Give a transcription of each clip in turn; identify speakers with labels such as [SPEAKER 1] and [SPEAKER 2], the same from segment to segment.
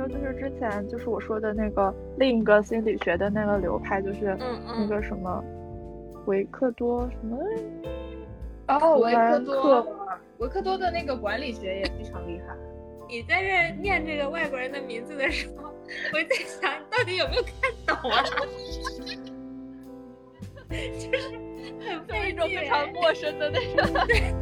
[SPEAKER 1] 我在看那个，就是之前就是我说的那个另一个心理学的那个流派，就是那个什么维克多什么
[SPEAKER 2] 哦，维克多，维克多的那个管理学也非常厉害。
[SPEAKER 3] 你在这念这个外国人的名字的时候，我在想，到底有没有看懂啊？就是很
[SPEAKER 1] 一种非常陌生的那种。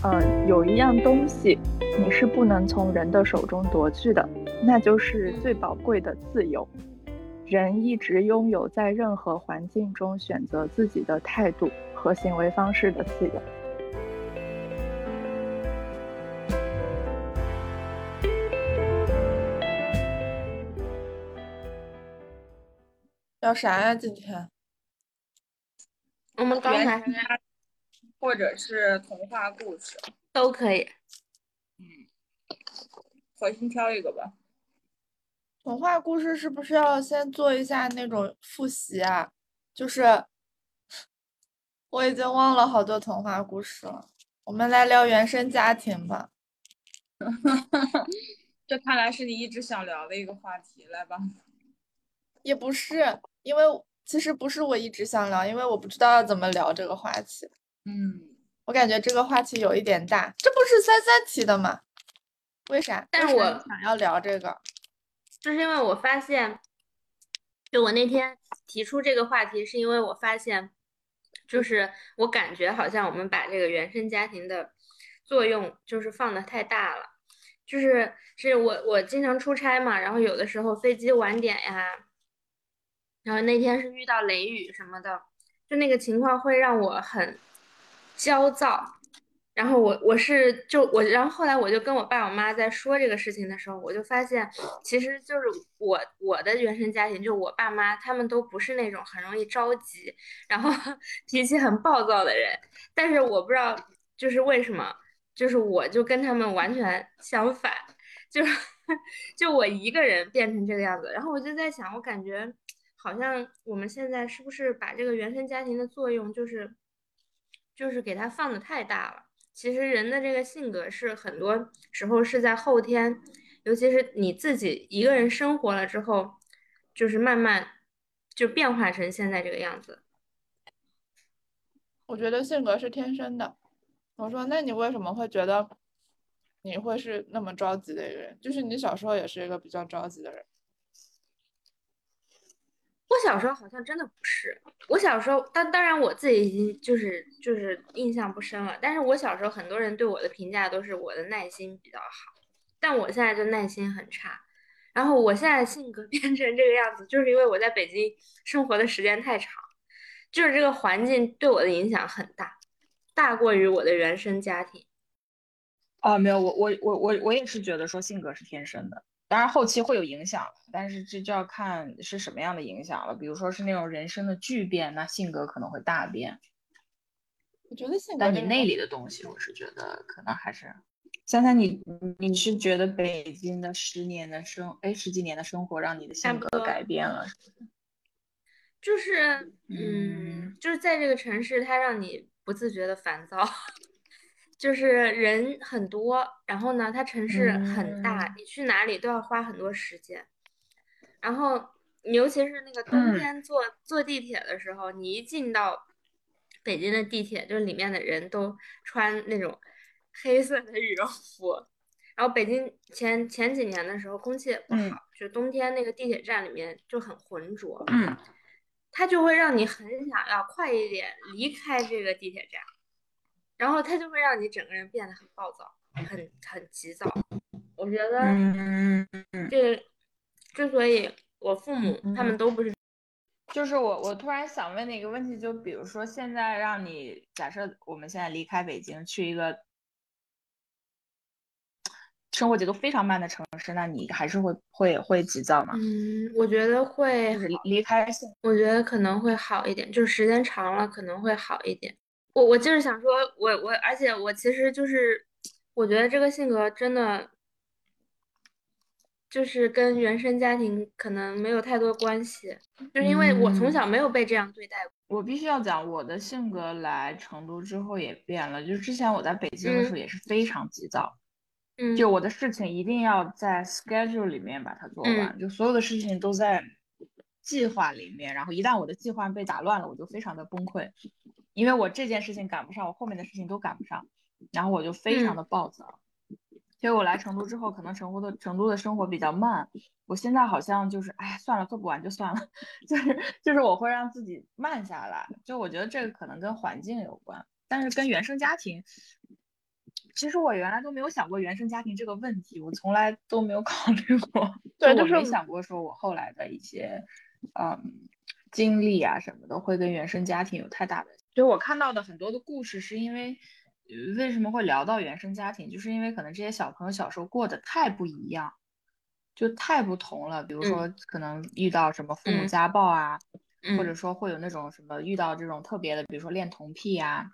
[SPEAKER 1] 说：“嗯，有一样东西你是不能从人的手中夺去的，那就是最宝贵的自由。人一直拥有在任何环境中选择自己的态度和行为方式的自由。”
[SPEAKER 2] 聊啥呀？今天
[SPEAKER 3] 我们刚才
[SPEAKER 2] 或者是童话故事
[SPEAKER 3] 都可以。
[SPEAKER 2] 嗯，核心挑一个吧。
[SPEAKER 4] 童话故事是不是要先做一下那种复习啊？就是我已经忘了好多童话故事了。我们来聊原生家庭吧。
[SPEAKER 2] 这看来是你一直想聊的一个话题，来吧。
[SPEAKER 4] 也不是。因为其实不是我一直想聊，因为我不知道要怎么聊这个话题。
[SPEAKER 2] 嗯，
[SPEAKER 4] 我感觉这个话题有一点大。这不是三三提的吗？为啥？
[SPEAKER 3] 但是我
[SPEAKER 4] 想要聊这个，
[SPEAKER 3] 就是因为我发现，就我那天提出这个话题，是因为我发现，就是我感觉好像我们把这个原生家庭的作用就是放的太大了。就是是我我经常出差嘛，然后有的时候飞机晚点呀。然后那天是遇到雷雨什么的，就那个情况会让我很焦躁。然后我我是就我，然后后来我就跟我爸我妈在说这个事情的时候，我就发现其实就是我我的原生家庭，就我爸妈他们都不是那种很容易着急，然后 脾气很暴躁的人。但是我不知道就是为什么，就是我就跟他们完全相反，就 就我一个人变成这个样子。然后我就在想，我感觉。好像我们现在是不是把这个原生家庭的作用，就是就是给它放的太大了？其实人的这个性格是很多时候是在后天，尤其是你自己一个人生活了之后，就是慢慢就变化成现在这个样子。
[SPEAKER 4] 我觉得性格是天生的。我说，那你为什么会觉得你会是那么着急的一个人？就是你小时候也是一个比较着急的人。
[SPEAKER 3] 我小时候好像真的不是，我小时候，当当然我自己已经就是就是印象不深了。但是我小时候很多人对我的评价都是我的耐心比较好，但我现在就耐心很差。然后我现在性格 变成这个样子，就是因为我在北京生活的时间太长，就是这个环境对我的影响很大，大过于我的原生家庭。
[SPEAKER 2] 哦，没有，我我我我我也是觉得说性格是天生的。当然后期会有影响，但是这就要看是什么样的影响了。比如说是那种人生的巨变，那性格可能会大变。
[SPEAKER 4] 我觉得性格，
[SPEAKER 2] 但你内里的东西，我是觉得可能还是。三三，你你是觉得北京的十年的生，哎，十几年的生活让你的性格改变了？
[SPEAKER 3] 就是，嗯，就是在这个城市，它让你不自觉的烦躁。就是人很多，然后呢，它城市很大，你去哪里都要花很多时间。然后，尤其是那个冬天坐坐地铁的时候，你一进到北京的地铁，就是里面的人都穿那种黑色的羽绒服。然后北京前前几年的时候，空气也不好，就冬天那个地铁站里面就很浑浊，它就会让你很想要快一点离开这个地铁站。然后他就会让你整个人变得很暴躁，很很急躁。我觉得，这个之所以我父母他们都不是，
[SPEAKER 2] 就是我我突然想问的一个问题，就比如说现在让你假设我们现在离开北京去一个生活节奏非常慢的城市，那你还是会会会急躁吗？
[SPEAKER 3] 嗯，我觉得会，
[SPEAKER 2] 就是离开，
[SPEAKER 3] 我觉得可能会好一点，就是时间长了可能会好一点。我我就是想说，我我，而且我其实就是，我觉得这个性格真的，就是跟原生家庭可能没有太多关系，就是因为我从小没有被这样对待过。
[SPEAKER 2] 我必须要讲，我的性格来成都之后也变了。就是之前我在北京的时候也是非常急躁，
[SPEAKER 3] 嗯，
[SPEAKER 2] 就我的事情一定要在 schedule 里面把它做完，就所有的事情都在计划里面。然后一旦我的计划被打乱了，我就非常的崩溃，因为我这件事情赶不上，我后面的事情都赶不上，然后我就非常的暴躁。所以我来成都之后，可能成都的成都的生活比较慢。我现在好像就是，哎，算了，做不完就算了，就是就是我会让自己慢下来。就我觉得这个可能跟环境有关，但是跟原生家庭，其实我原来都没有想过原生家庭这个问题，我从来都没有考虑过。
[SPEAKER 1] 对，
[SPEAKER 2] 我没想过说我后来的一些，嗯，经历啊什么的会跟原生家庭有太大的。就我看到的很多的故事，是因为。为什么会聊到原生家庭？就是因为可能这些小朋友小时候过得太不一样，就太不同了。比如说，可能遇到什么父母家暴啊，或者说会有那种什么遇到这种特别的，比如说恋童癖啊，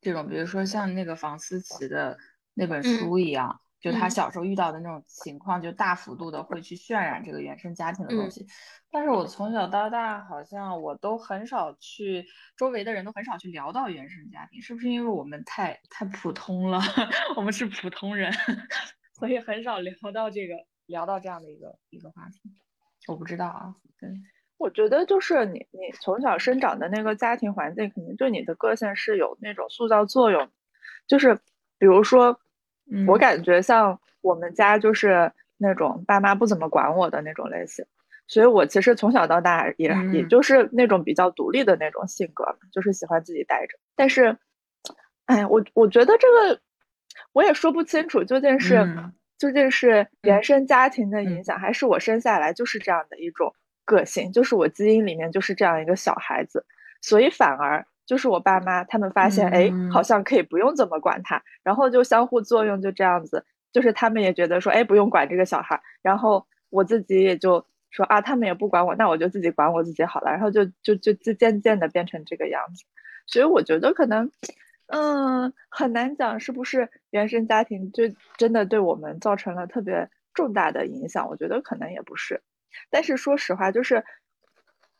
[SPEAKER 2] 这种，比如说像那个房思琪的那本书一样。就他小时候遇到的那种情况，就大幅度的会去渲染这个原生家庭的东西。但是我从小到大好像我都很少去，周围的人都很少去聊到原生家庭，是不是因为我们太太普通了？我们是普通人，所以很少聊到这个，聊到这样的一个一个话题。我不知道啊，对，
[SPEAKER 1] 我觉得就是你你从小生长的那个家庭环境，肯定对你的个性是有那种塑造作用，就是比如说。我感觉像我们家就是那种爸妈不怎么管我的那种类型，所以我其实从小到大也也就是那种比较独立的那种性格，就是喜欢自己待着。但是，哎，我我觉得这个我也说不清楚，究竟是究竟是原生家庭的影响，还是我生下来就是这样的一种个性，就是我基因里面就是这样一个小孩子，所以反而。就是我爸妈，他们发现，哎，好像可以不用怎么管他，然后就相互作用，就这样子。就是他们也觉得说，哎，不用管这个小孩，然后我自己也就说啊，他们也不管我，那我就自己管我自己好了。然后就就就就渐渐的变成这个样子。所以我觉得可能，嗯，很难讲是不是原生家庭就真的对我们造成了特别重大的影响。我觉得可能也不是。但是说实话，就是。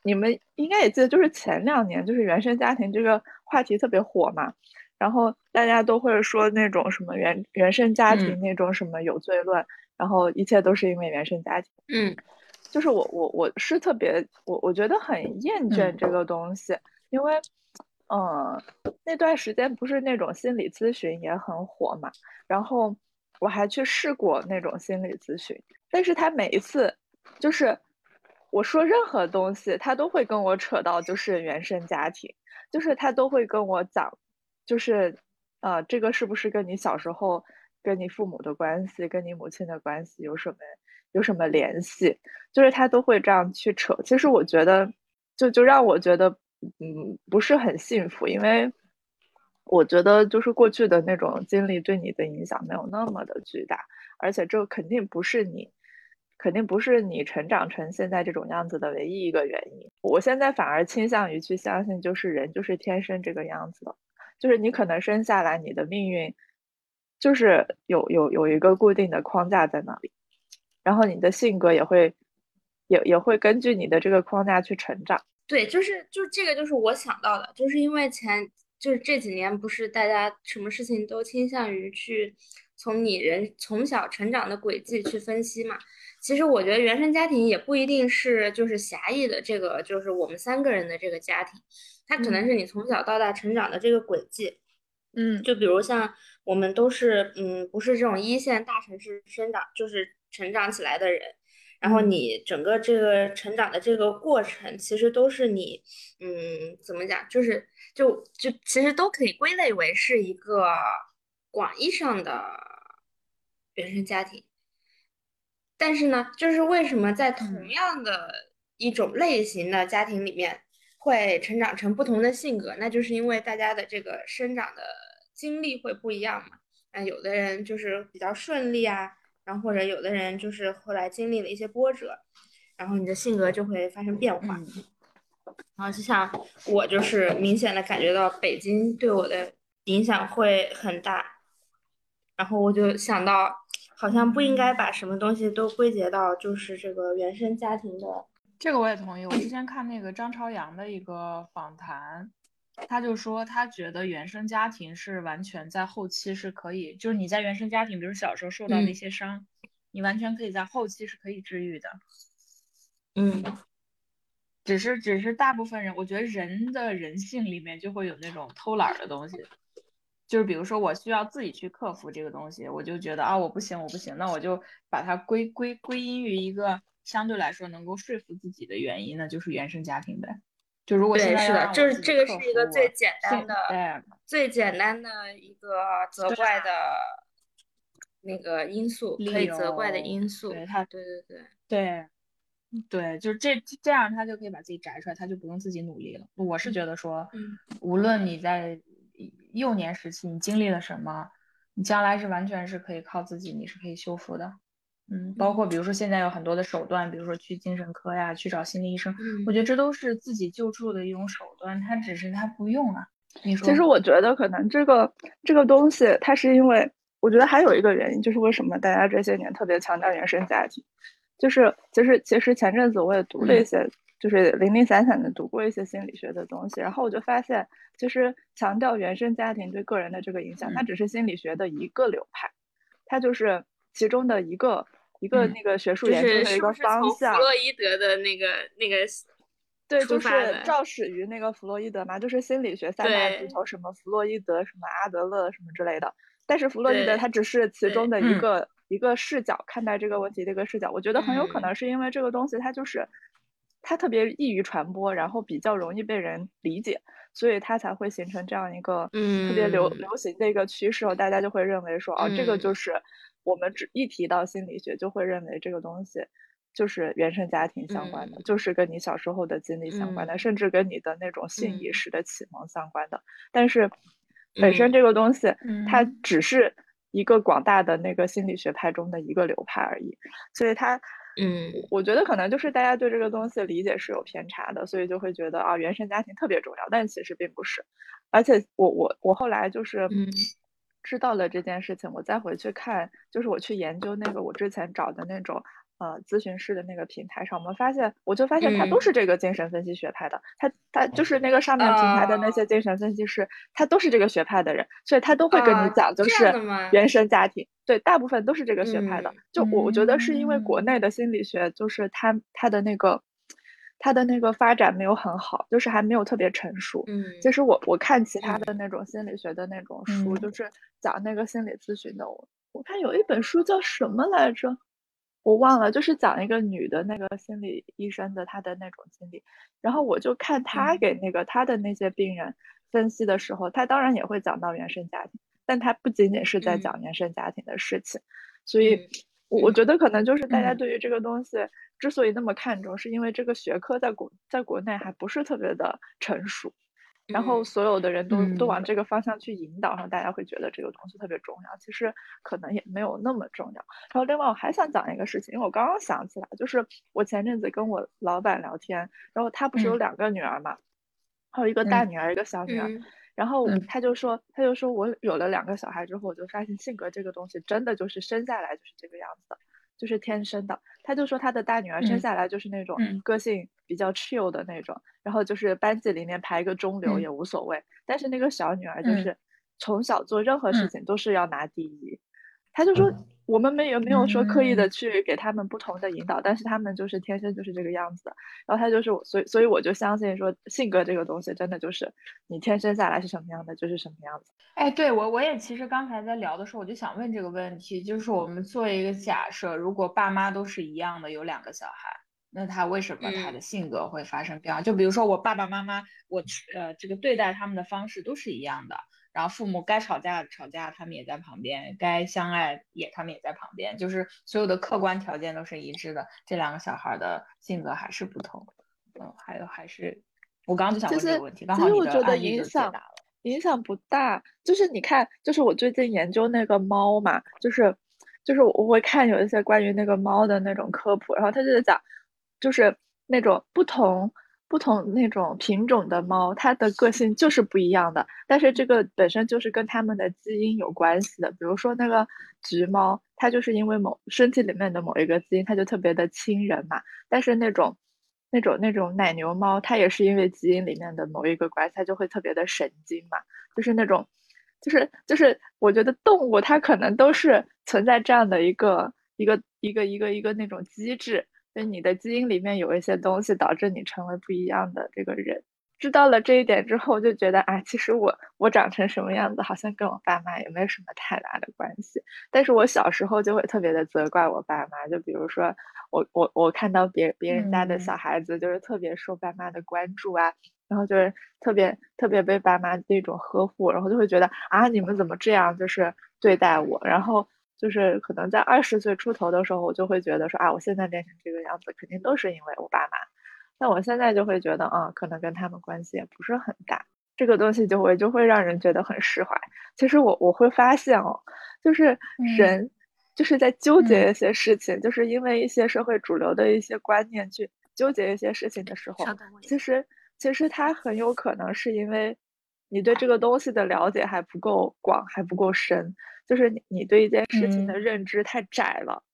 [SPEAKER 1] 你们应该也记得，就是前两年，就是原生家庭这个话题特别火嘛，然后大家都会说那种什么原原生家庭那种什么有罪论，然后一切都是因为原生家庭。
[SPEAKER 3] 嗯，
[SPEAKER 1] 就是我我我是特别我我觉得很厌倦这个东西，因为嗯那段时间不是那种心理咨询也很火嘛，然后我还去试过那种心理咨询，但是他每一次就是。我说任何东西，他都会跟我扯到，就是原生家庭，就是他都会跟我讲，就是，呃，这个是不是跟你小时候跟你父母的关系，跟你母亲的关系有什么有什么联系？就是他都会这样去扯。其实我觉得，就就让我觉得，嗯，不是很幸福，因为我觉得就是过去的那种经历对你的影响没有那么的巨大，而且这肯定不是你。肯定不是你成长成现在这种样子的唯一一个原因。我现在反而倾向于去相信，就是人就是天生这个样子的，就是你可能生下来你的命运就是有有有一个固定的框架在那里，然后你的性格也会也也会根据你的这个框架去成长。
[SPEAKER 3] 对，就是就这个就是我想到的，就是因为前就是这几年不是大家什么事情都倾向于去从你人从小成长的轨迹去分析嘛。其实我觉得原生家庭也不一定是就是狭义的，这个就是我们三个人的这个家庭，它可能是你从小到大成长的这个轨迹。
[SPEAKER 1] 嗯，
[SPEAKER 3] 就比如像我们都是嗯，不是这种一线大城市生长，就是成长起来的人，然后你整个这个成长的这个过程，其实都是你嗯，怎么讲，就是就就其实都可以归类为是一个广义上的原生家庭。但是呢，就是为什么在同样的一种类型的家庭里面，会成长成不同的性格？那就是因为大家的这个生长的经历会不一样嘛。那有的人就是比较顺利啊，然后或者有的人就是后来经历了一些波折，然后你的性格就会发生变化。然后就像我就是明显的感觉到北京对我的影响会很大，然后我就想到。好像不应该把什么东西都归结到就是这个原生家庭的。
[SPEAKER 2] 这个我也同意。我之前看那个张朝阳的一个访谈，他就说他觉得原生家庭是完全在后期是可以，就是你在原生家庭，比如小时候受到的一些伤，你完全可以在后期是可以治愈的。
[SPEAKER 3] 嗯，
[SPEAKER 2] 只是只是大部分人，我觉得人的人性里面就会有那种偷懒的东西。就是比如说，我需要自己去克服这个东西，我就觉得啊，我不行，我不行，那我就把它归归归因于一个相对来说能够说服自己的原因，那就是原生家庭呗。就如果现在
[SPEAKER 3] 是的，就是这个是一个最简单的、最简单的一个责怪的那个因素，可以责怪的因素。
[SPEAKER 2] 对他，
[SPEAKER 3] 对对对
[SPEAKER 2] 对对，就是这这样，他就可以把自己摘出来，他就不用自己努力了。我是觉得说，无论你在。幼年时期你经历了什么，你将来是完全是可以靠自己，你是可以修复的。嗯，包括比如说现在有很多的手段，比如说去精神科呀，去找心理医生，我觉得这都是自己救助的一种手段。他只是他不用啊。你说，
[SPEAKER 1] 其实我觉得可能这个这个东西，它是因为我觉得还有一个原因，就是为什么大家这些年特别强调原生家庭，就是其实其实前阵子我也读了一些。就是零零散散的读过一些心理学的东西，然后我就发现，其实强调原生家庭对个人的这个影响，它只是心理学的一个流派，它就是其中的一个一个那个学术研究的一个方向。
[SPEAKER 3] 弗洛伊德的那个那个，
[SPEAKER 1] 对，就是肇始于那个弗洛伊德嘛，就是心理学三大巨头，什么弗洛伊德、什么阿德勒什么之类的。但是弗洛伊德他只是其中的一个一个视角看待这个问题的一个视角，我觉得很有可能是因为这个东西它就是。它特别易于传播，然后比较容易被人理解，所以它才会形成这样一个特别流流行的一个趋势。大家就会认为说，哦，这个就是我们只一提到心理学，就会认为这个东西就是原生家庭相关的，就是跟你小时候的经历相关的，甚至跟你的那种性意识的启蒙相关的。但是本身这个东西，它只是一个广大的那个心理学派中的一个流派而已，所以它。
[SPEAKER 3] 嗯，
[SPEAKER 1] 我觉得可能就是大家对这个东西理解是有偏差的，所以就会觉得啊，原生家庭特别重要，但其实并不是。而且我我我后来就是知道了这件事情，我再回去看，就是我去研究那个我之前找的那种。呃，咨询师的那个平台上，我们发现，我就发现他都是这个精神分析学派的，他他就是那个上面平台的那些精神分析师，他都是这个学派的人，所以他都会跟你讲，就是原生家庭，对，大部分都是这个学派的。就我我觉得是因为国内的心理学，就是他他的那个他的那个发展没有很好，就是还没有特别成熟。
[SPEAKER 3] 嗯，
[SPEAKER 1] 其实我我看其他的那种心理学的那种书，就是讲那个心理咨询的，我我看有一本书叫什么来着？我忘了，就是讲一个女的那个心理医生的她的那种经历，然后我就看她给那个她的那些病人分析的时候，她当然也会讲到原生家庭，但她不仅仅是在讲原生家庭的事情，所以我觉得可能就是大家对于这个东西之所以那么看重，是因为这个学科在国在国内还不是特别的成熟。然后所有的人都都往这个方向去引导，然后大家会觉得这个东西特别重要，其实可能也没有那么重要。然后另外我还想讲一个事情，因为我刚刚想起来，就是我前阵子跟我老板聊天，然后他不是有两个女儿嘛，还有一个大女儿，一个小女儿，然后他就说，他就说我有了两个小孩之后，我就发现性格这个东西真的就是生下来就是这个样子的。就是天生的，他就说他的大女儿生下来就是那种个性比较 chill 的那种，然后就是班级里面排一个中流也无所谓。但是那个小女儿就是从小做任何事情都是要拿第一。他就说，我们没有没有说刻意的去给他们不同的引导，但是他们就是天生就是这个样子的。然后他就是我，所以所以我就相信说，性格这个东西真的就是你天生下来是什么样的就是什么样子。
[SPEAKER 2] 哎，对我我也其实刚才在聊的时候，我就想问这个问题，就是我们做一个假设，如果爸妈都是一样的，有两个小孩，那他为什么他的性格会发生变化？就比如说我爸爸妈妈，我呃这个对待他们的方式都是一样的。然后父母该吵架吵架，他们也在旁边；该相爱也他们也在旁边，就是所有的客观条件都是一致的。这两个小孩的性格还是不同。嗯，还有还是我刚刚就想问这个问题，刚好你的案例就解答了。
[SPEAKER 1] 影响不大，就是你看，就是我最近研究那个猫嘛，就是就是我会看有一些关于那个猫的那种科普，然后他就在讲，就是那种不同不同那种品种的猫，它的个性就是不一样的。但是这个本身就是跟它们的基因有关系的。比如说那个橘猫，它就是因为某身体里面的某一个基因，它就特别的亲人嘛。但是那种那种那种奶牛猫，它也是因为基因里面的某一个关系，它就会特别的神经嘛。就是那种，就是就是，我觉得动物它可能都是存在这样的一个一个一个一个一个那种机制。就你的基因里面有一些东西，导致你成为不一样的这个人。知道了这一点之后，就觉得啊，其实我我长成什么样子，好像跟我爸妈也没有什么太大的关系。但是我小时候就会特别的责怪我爸妈，就比如说我我我看到别别人家的小孩子就是特别受爸妈的关注啊，然后就是特别特别被爸妈那种呵护，然后就会觉得啊，你们怎么这样就是对待我，然后。就是可能在二十岁出头的时候，我就会觉得说啊，我现在变成这个样子，肯定都是因为我爸妈。那我现在就会觉得啊，可能跟他们关系也不是很大。这个东西就会就会让人觉得很释怀。其实我我会发现哦，就是人就是在纠结一些事情，就是因为一些社会主流的一些观念去纠结一些事情的时候，其实其实他很有可能是因为你对这个东西的了解还不够广，还不够深。就是你，你对一件事情的认知太窄了，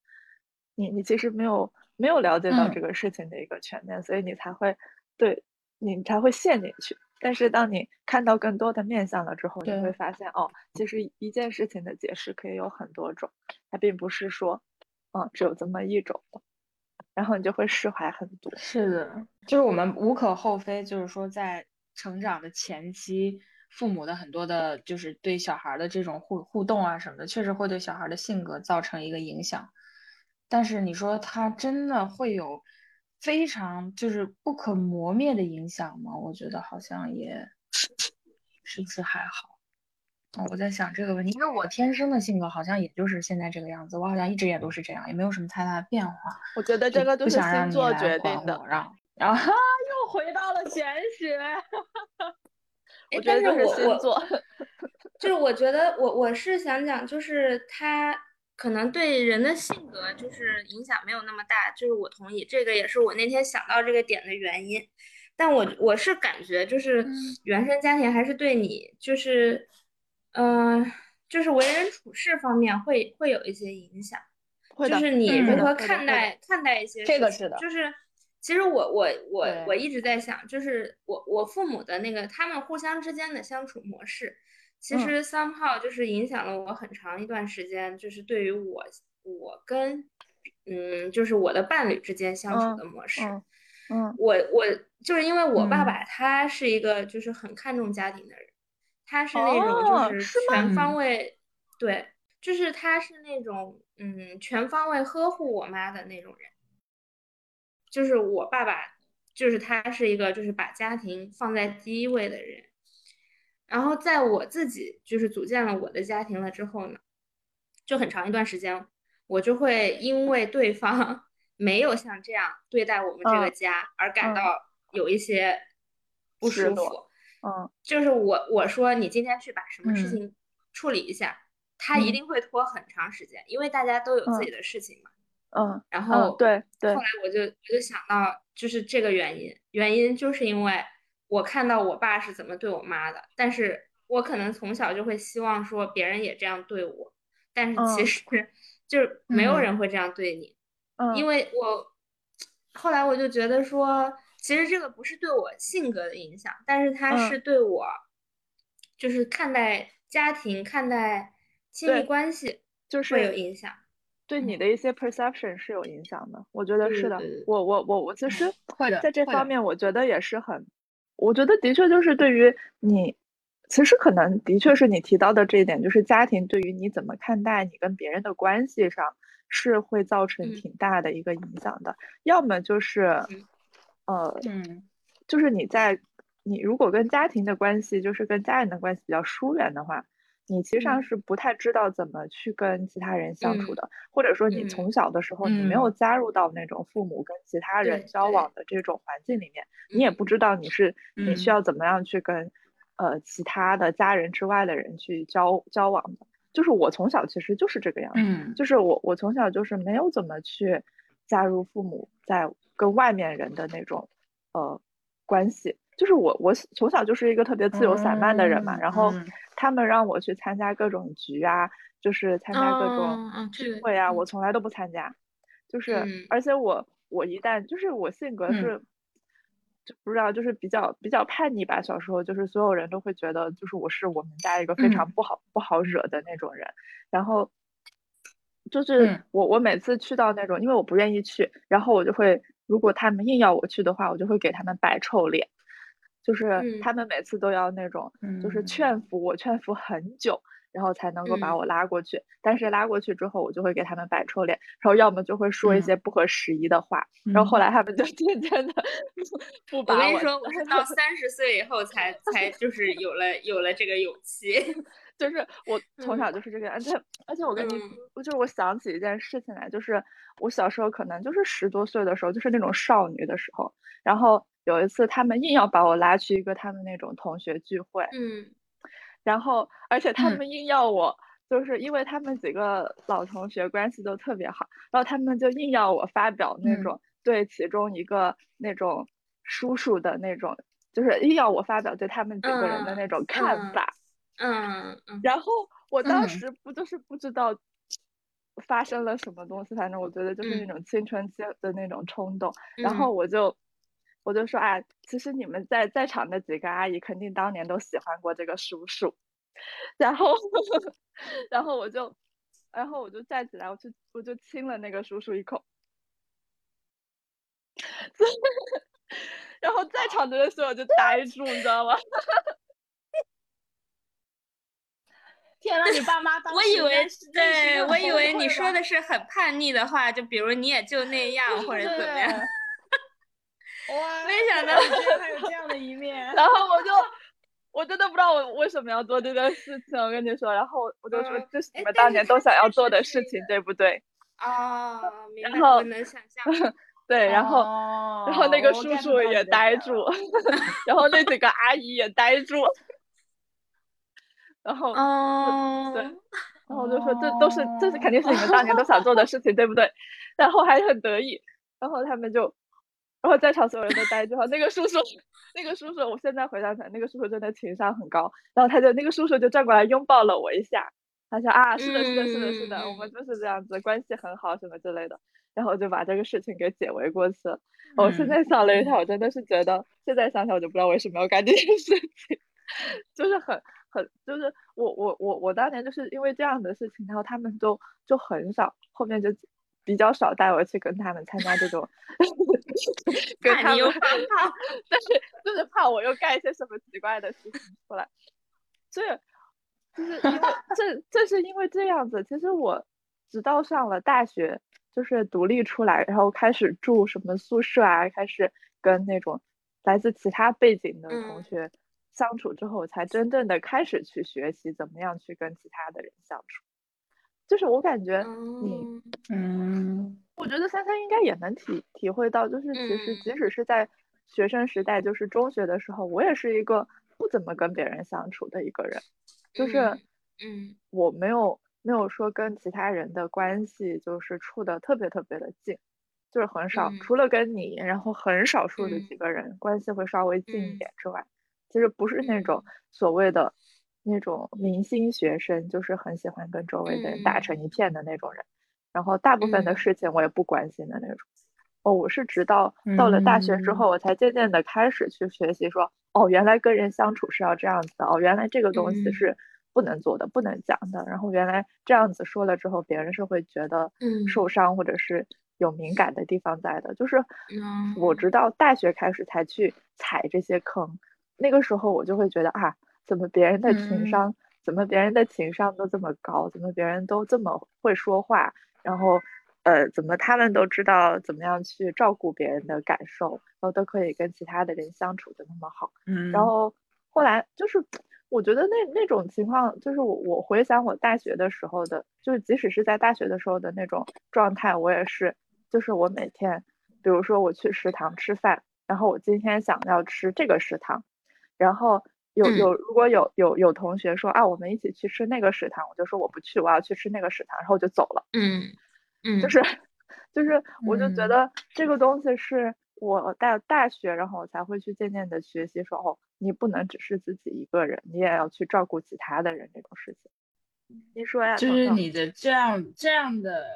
[SPEAKER 1] 你你其实没有没有了解到这个事情的一个全面，所以你才会对你才会陷进去。但是当你看到更多的面相了之后，你会发现哦，其实一件事情的解释可以有很多种，它并不是说嗯只有这么一种的，然后你就会释怀很多。
[SPEAKER 2] 是的，就是我们无可厚非，就是说在成长的前期。父母的很多的，就是对小孩的这种互互动啊什么的，确实会对小孩的性格造成一个影响。但是你说他真的会有非常就是不可磨灭的影响吗？我觉得好像也是不是还好。我在想这个问题，因为我天生的性格好像也就是现在这个样子，我好像一直也都是这样，也没有什么太大的变化。
[SPEAKER 1] 我觉得这个
[SPEAKER 2] 都
[SPEAKER 1] 是星座决定的。
[SPEAKER 2] 让然后又回到了玄学。
[SPEAKER 1] 我觉得
[SPEAKER 3] 就是
[SPEAKER 1] 星座，
[SPEAKER 3] 就是我觉得我我是想讲，就是他可能对人的性格就是影响没有那么大，就是我同意，这个也是我那天想到这个点的原因。但我我是感觉就是原生家庭还是对你就是，嗯，就是为人处事方面会会有一些影响，就是你如何看待看待一些
[SPEAKER 2] 这个是的，
[SPEAKER 3] 就是。其实我我我我一直在想，就是我我父母的那个他们互相之间的相处模式，其实 somehow 就是影响了我很长一段时间，就是对于我我跟嗯就是我的伴侣之间相处的模式，
[SPEAKER 1] 嗯，
[SPEAKER 3] 我我就是因为我爸爸他是一个就是很看重家庭的人，他是那种就是全方位对，就是他是那种嗯全方位呵护我妈的那种人。就是我爸爸，就是他是一个就是把家庭放在第一位的人。然后在我自己就是组建了我的家庭了之后呢，就很长一段时间，我就会因为对方 没有像这样对待我们这个家而感到有一些不舒服。
[SPEAKER 1] 嗯，
[SPEAKER 3] 就是我我说你今天去把什么事情处理一下，他一定会拖很长时间，因为大家都有自己的事情嘛。
[SPEAKER 1] 嗯，
[SPEAKER 3] 然后
[SPEAKER 1] 对对，
[SPEAKER 3] 后来我就我就想到，就是这个原因，原因就是因为我看到我爸是怎么对我妈的，但是我可能从小就会希望说别人也这样对我，但是其。实就是没有人。会这样对你，
[SPEAKER 1] 嗯，
[SPEAKER 3] 因。为我后来我就觉得说，其实这个不是对我性格的影响，但是它是对我，就是看待家庭、看待亲密关系
[SPEAKER 1] 就是
[SPEAKER 3] 会有影响。
[SPEAKER 1] 对你的一些 perception 是有影响的，我觉得是的。我我我我其实在这方面，我觉得也是很，我觉得的确就是对于你，其实可能的确是你提到的这一点，就是家庭对于你怎么看待你跟别人的关系上，是会造成挺大的一个影响的。要么就是，呃，
[SPEAKER 2] 嗯，
[SPEAKER 1] 就是你在你如果跟家庭的关系，就是跟家人的关系比较疏远的话。你其实上是不太知道怎么去跟其他人相处的，或者说你从小的时候你没有加入到那种父母跟其他人交往的这种环境里面，你也不知道你是你需要怎么样去跟呃其他的家人之外的人去交交往的。就是我从小其实就是这个样子，就是我我从小就是没有怎么去加入父母在跟外面人的那种呃关系。就是我我从小就是一个特别自由散漫的人嘛，然后他们让我去参加各种局啊，就是参加各种聚会啊，我从来都不参加。就是而且我我一旦就是我性格是。不知道，就是比较比较叛逆吧。小时候就是所有人都会觉得，就是我是我们家一个非常不好不好惹的那种人。然后就是我我每次去到那种，因为我不愿意去，然后我就会，如果他们硬要我去的话，我就会给他们摆臭脸。就是他们每次都要那种，就是劝服我，劝服很久。然后才能够把我拉过去，但是拉过去之后，我就会给他们摆臭脸，然后要么就会说一些不合时宜的话，然后后来他们就渐渐的不 把
[SPEAKER 3] 我。我跟你说，我是到 三十岁以后才才就是有了有了这个勇气，
[SPEAKER 1] 就是我从小就是这个，而且。而且我跟你，就是我想起一件事情来，就是我小时候可能就是十多岁的时候，就是那种少女的时候，然后有一次他们硬要把我拉去一个他们那种同学聚会，
[SPEAKER 3] 嗯。
[SPEAKER 1] 然后，而且他们硬要我，就是因为他们几个老同学关系都特别好，然后他们就硬要我发表那种对其中一个那种叔叔的那种，就是硬要我发表对他们几个人的那种看
[SPEAKER 3] 法。嗯嗯。
[SPEAKER 1] 然后我当时不就是不知道发生了什么东西，反正我觉得就是那种青春期的那种冲动，然后我就。我就说啊，其实你们在在场的几个阿姨肯定当年都喜欢过这个叔叔，然后，然后我就，然后我就站起来，我就我就亲了那个叔叔一口，然后在场的人所有就呆住，你知道吗？
[SPEAKER 2] 天呐，你爸妈当
[SPEAKER 3] 我以为对，我以为你说的是很叛逆的话，就比如你也就那样或者怎么样。
[SPEAKER 2] 哇！
[SPEAKER 3] 没想到
[SPEAKER 2] 居然还有这样的一面。
[SPEAKER 1] 然后我就，我真的不知道我为什么要做这件事情。我跟你说，然后我就说这是你们当年都想要做的事情，对不对？
[SPEAKER 3] 啊，然后能想象。
[SPEAKER 1] 对，然后，然后那个叔叔也呆住，然后那几个阿姨也呆住，然后，对，然后我就说这都是，这是肯定是你们当年都想做的事情，对不对？然后还很得意，然后他们就。然后在场所有人都呆住了。那个叔叔，那个叔叔，我现在回想起来，那个叔叔真的情商很高。然后他就那个叔叔就转过来拥抱了我一下，他说啊，是的，是的，是的，是的，我们就是这样子，关系很好什么之类的。然后就把这个事情给解围过去了。我现在想了一下，我真的是觉得，现在想想我就不知道为什么要干这件事情，就是很很就是我我我我当年就是因为这样的事情，然后他们就就很少后面就。比较少带我去跟他们参加这种 跟他们，但是就是怕我又干一些什么奇怪的事情出来，所以就是因为这这是因为这样子。其实我直到上了大学，就是独立出来，然后开始住什么宿舍啊，开始跟那种来自其他背景的同学相处之后，我才真正的开始去学习怎么样去跟其他的人相处。就是我感觉你，
[SPEAKER 2] 嗯，
[SPEAKER 1] 我觉得三三应该也能体体会到，就是其实即使是在学生时代，就是中学的时候，我也是一个不怎么跟别人相处的一个人，就是，
[SPEAKER 3] 嗯，
[SPEAKER 1] 我没有没有说跟其他人的关系就是处的特别特别的近，就是很少，除了跟你，然后很少数的几个人关系会稍微近一点之外，其实不是那种所谓的。那种明星学生就是很喜欢跟周围的人打成一片的那种人，然后大部分的事情我也不关心的那种。哦，我是直到到了大学之后，我才渐渐的开始去学习，说哦，原来跟人相处是要这样子的，哦，原来这个东西是不能做的，不能讲的。然后原来这样子说了之后，别人是会觉得受伤或者是有敏感的地方在的。就是我直到大学开始才去踩这些坑，那个时候我就会觉得啊。怎么别人的情商，怎么别人的情商都这么高？怎么别人都这么会说话？然后，呃，怎么他们都知道怎么样去照顾别人的感受，然后都可以跟其他的人相处的那么好？
[SPEAKER 2] 嗯。
[SPEAKER 1] 然后后来就是，我觉得那那种情况，就是我我回想我大学的时候的，就是即使是在大学的时候的那种状态，我也是，就是我每天，比如说我去食堂吃饭，然后我今天想要吃这个食堂，然后。有有，如果有有有同学说啊，我们一起去吃那个食堂，我就说我不去，我要去吃那个食堂，然后我就走了。
[SPEAKER 3] 嗯嗯，
[SPEAKER 1] 就是就是，我就觉得这个东西是我到大学，然后我才会去渐渐的学习说，哦，你不能只是自己一个人，你也要去照顾其他的人这种事情。你说呀？
[SPEAKER 2] 就是你的这样这样的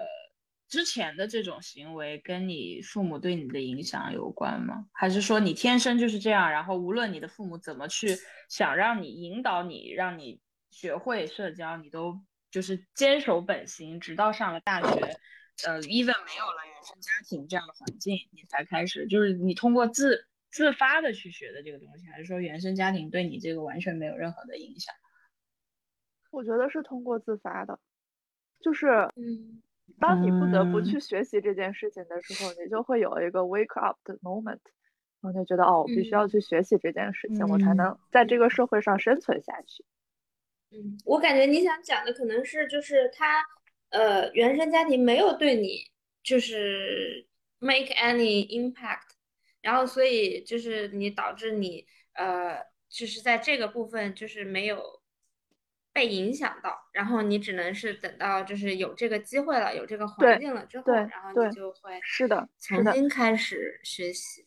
[SPEAKER 2] 之前的这种行为，跟你父母对你的影响有关吗？还是说你天生就是这样？然后无论你的父母怎么去想让你引导你，让你学会社交，你都就是坚守本心，直到上了大学。呃，even 没有了原生家庭这样的环境，你才开始，就是你通过自自发的去学的这个东西，还是说原生家庭对你这个完全没有任何的影响？
[SPEAKER 1] 我觉得是通过自发的，就是，
[SPEAKER 3] 嗯，
[SPEAKER 1] 当你不得不去学习这件事情的时候，你就会有一个 wake up 的 moment，然后就觉得哦，我必须要去学习这件事情，我才能在这个社会上生存下去。
[SPEAKER 3] 嗯，我感觉你想讲的可能是就是他。呃，原生家庭没有对你就是 make any impact，然后所以就是你导致你呃，就是在这个部分就是没有被影响到，然后你只能是等到就是有这个机会了，有这个环境了之后，然后你就会
[SPEAKER 1] 是的
[SPEAKER 3] 重新开始学习。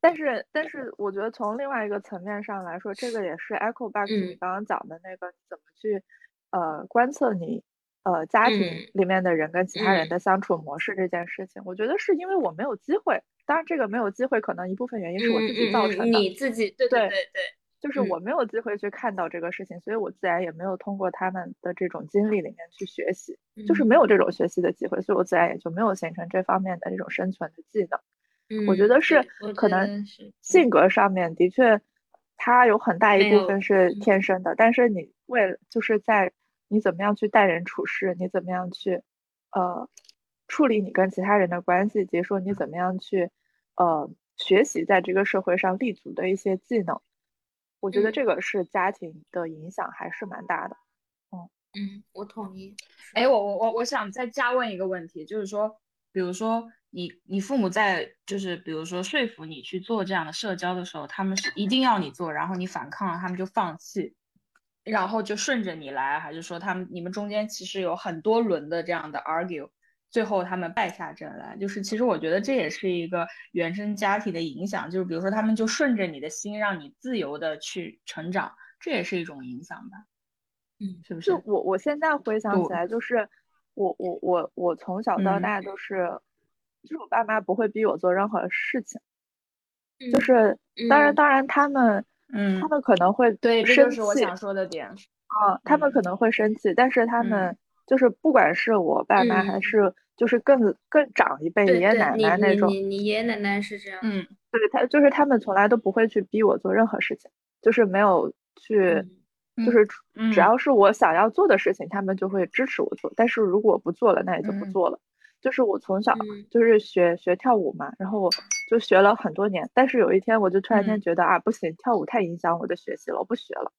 [SPEAKER 1] 但是但是我觉得从另外一个层面上来说，这个也是 echo back 你刚刚讲的那个怎么去呃观测你。呃，家庭里面的人跟其他人的相处模式这件事情，我觉得是因为我没有机会。当然，这个没有机会，可能一部分原因是我自己造成的。
[SPEAKER 3] 你自己对对对对，
[SPEAKER 1] 就是我没有机会去看到这个事情，所以我自然也没有通过他们的这种经历里面去学习，就是没有这种学习的机会，所以我自然也就没有形成这方面的这种生存的技能。
[SPEAKER 3] 嗯，
[SPEAKER 1] 我觉得是可能性格上面的确，它有很大一部分是天生的，但是你为了就是在。你怎么样去待人处事？你怎么样去，呃，处理你跟其他人的关系？以及说你怎么样去，呃，学习在这个社会上立足的一些技能？我觉得这个是家庭的影响还是蛮大的。
[SPEAKER 3] 嗯嗯，我同意。
[SPEAKER 2] 哎，我我我我想再加问一个问题，就是说，比如说你你父母在就是比如说说服你去做这样的社交的时候，他们是一定要你做，然后你反抗了，他们就放弃。然后就顺着你来，还是说他们你们中间其实有很多轮的这样的 argue，最后他们败下阵来。就是其实我觉得这也是一个原生家庭的影响，就是比如说他们就顺着你的心，让你自由的去成长，这也是一种影响吧？嗯，是不是？
[SPEAKER 1] 就我我现在回想起来，就是我我我我从小到大都是，就是我爸妈不会逼我做任何事情，就是当然当然他们。
[SPEAKER 2] 嗯，
[SPEAKER 1] 他们可能会
[SPEAKER 2] 对，这就是我想说的点。
[SPEAKER 1] 啊，他们可能会生气，但是他们就是不管是我爸妈还是就是更更长一辈爷爷奶奶那种，
[SPEAKER 3] 你你爷爷奶奶是这样。
[SPEAKER 2] 嗯，
[SPEAKER 1] 对他就是他们从来都不会去逼我做任何事情，就是没有去，就是只要是我想要做的事情，他们就会支持我做。但是如果不做了，那也就不做了。就是我从小就是学学跳舞嘛，然后我就学了很多年，但是有一天我就突然间觉得啊，不行，跳舞太影响我的学习了，我不学了，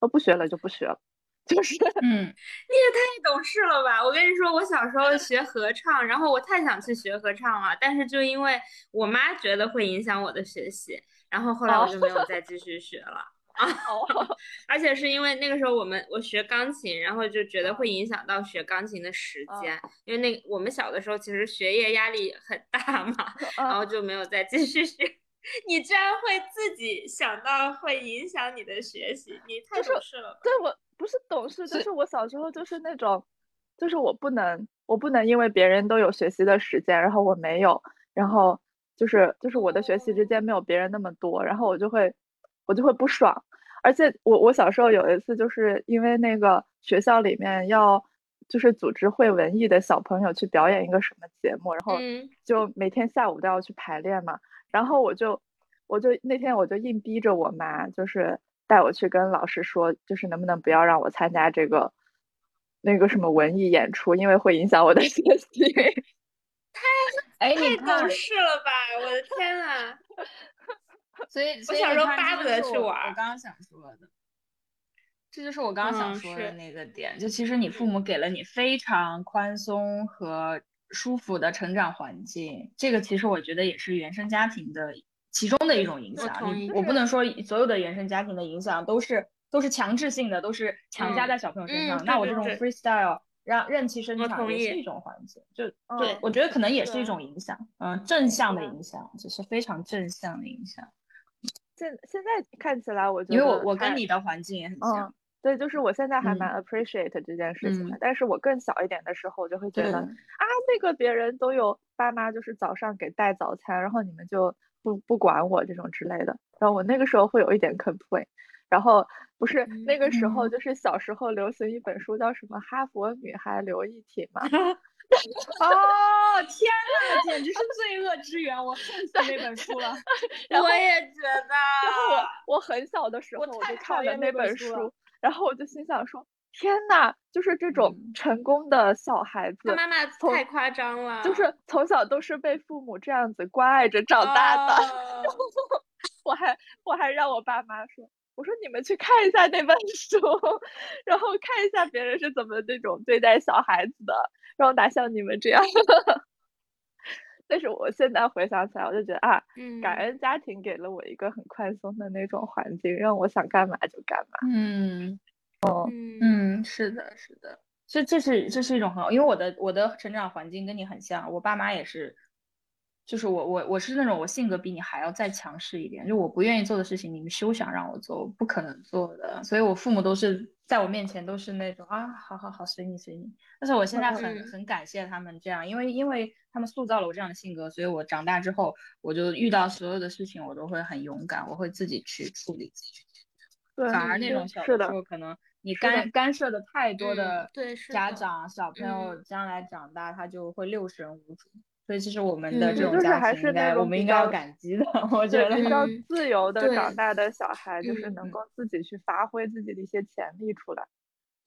[SPEAKER 1] 我不学了就不学了，就是，
[SPEAKER 2] 嗯，你也
[SPEAKER 3] 太懂事了吧！我跟你说，我小时候学合唱，然后我太想去学合唱了，但是就因为我妈觉得会影响我的学习，然后后来我就没有再继续学了。啊 而且是因为那个时候我们我学钢琴，然后就觉得会影响到学钢琴的时间，因为那我们小的时候其实学业压力很大嘛，然后就没有再继续学。你居然会自己想到会影响你的学习，你太懂事了。
[SPEAKER 1] 对我不是懂事，就是我小时候就是那种，就是我不能我不能因为别人都有学习的时间，然后我没有，然后就是就是我的学习时间没有别人那么多，然后我就会。我就会不爽，而且我我小时候有一次就是因为那个学校里面要就是组织会文艺的小朋友去表演一个什么节目，然后就每天下午都要去排练嘛，然后我就我就那天我就硬逼着我妈就是带我去跟老师说，就是能不能不要让我参加这个那个什么文艺演出，因为会影响我的 学习。
[SPEAKER 3] 太 哎，太懂事了吧！我的天呐！
[SPEAKER 2] 所以，
[SPEAKER 3] 我小时候巴不得去玩。
[SPEAKER 2] 我刚刚想说的，这就是我刚刚想说的那个点。就其实你父母给了你非常宽松和舒服的成长环境，这个其实我觉得也是原生家庭的其中的一种影响。我不能说所有的原生家庭的影响都是都是强制性的，都是强加在小朋友身上。那我这种 freestyle 让任其生长也是一种环境，就
[SPEAKER 1] 嗯
[SPEAKER 3] 对
[SPEAKER 2] 我觉得可能也是一种影响，嗯，正向的影响，只是非常正向的影响。
[SPEAKER 1] 现现在看起来，我觉得
[SPEAKER 2] 因为我我跟你的环境也很像，
[SPEAKER 1] 嗯，对，就是我现在还
[SPEAKER 2] 嗯
[SPEAKER 1] 蛮 appreciate 这件事情的，
[SPEAKER 2] 嗯
[SPEAKER 1] 但是我更小一点的时候，我就会觉
[SPEAKER 2] 对
[SPEAKER 1] 得啊，那个别人都有爸妈，就是早上给带早餐，然后你们就不不管我这种之类的，然后我那个时候会有一点 complain，然后不是那个时候
[SPEAKER 2] 嗯
[SPEAKER 1] 就是小时候流行一本书叫什么《哈佛女孩刘亦婷》嘛，
[SPEAKER 2] 哦，天呐，简直是罪恶之源！我恨死那本书了。
[SPEAKER 3] 我也觉得。
[SPEAKER 1] 然后我我很小的时候
[SPEAKER 2] 我
[SPEAKER 1] 就看了
[SPEAKER 2] 那本书，
[SPEAKER 1] 然后我就心想说，天呐，就是这种
[SPEAKER 2] 嗯
[SPEAKER 1] 成功的小孩子，
[SPEAKER 3] 他妈妈
[SPEAKER 1] 从
[SPEAKER 3] 太夸张了，
[SPEAKER 1] 就是从小都是被父母这样子关爱着长大的。
[SPEAKER 3] 哦
[SPEAKER 1] 我还我还让我爸妈说，我说你们去看一下那本书，然后看一下别人是怎么那种对待小孩子的，然后哪像你们这样。但是我现在回想起来，我就觉得啊，
[SPEAKER 3] 嗯，
[SPEAKER 1] 感恩家庭给了我一个很宽松的那种环境，让我想干嘛就干嘛。
[SPEAKER 2] 嗯
[SPEAKER 3] 哦
[SPEAKER 2] 嗯，是的，是的，这这是这是一种很好，因为我的我的成长环境跟你很像，我爸妈也是，就是我我我是那种我性格比你还要再强势一点，就我不愿意做的事情，你们休想让我做，我不可能做的，所以我父母都是在我面前都是那种啊，好好好，随你随你。但是我现在很
[SPEAKER 3] 嗯
[SPEAKER 2] 很感谢他们这样，因为因为他们塑造了我这样的性格，所以我长大之后，我就遇到所有的事情，我都会很勇敢，我会自己去处理，自己去解决。
[SPEAKER 1] 对，
[SPEAKER 2] 反而那种小
[SPEAKER 1] 的
[SPEAKER 2] 时，候，可能你干干涉的太多
[SPEAKER 3] 嗯
[SPEAKER 2] 的家长、小朋友
[SPEAKER 3] 嗯
[SPEAKER 2] 将来长大，他就会六神无主。所以其实我们的
[SPEAKER 3] 嗯
[SPEAKER 2] 这种
[SPEAKER 1] 就是还
[SPEAKER 2] 家庭，应该我们应该要感激的。我觉得，
[SPEAKER 1] 对比较
[SPEAKER 3] 嗯
[SPEAKER 1] 自由的长大的小孩，就是能
[SPEAKER 3] 嗯
[SPEAKER 1] 够自己去发挥自己的一些潜力出来。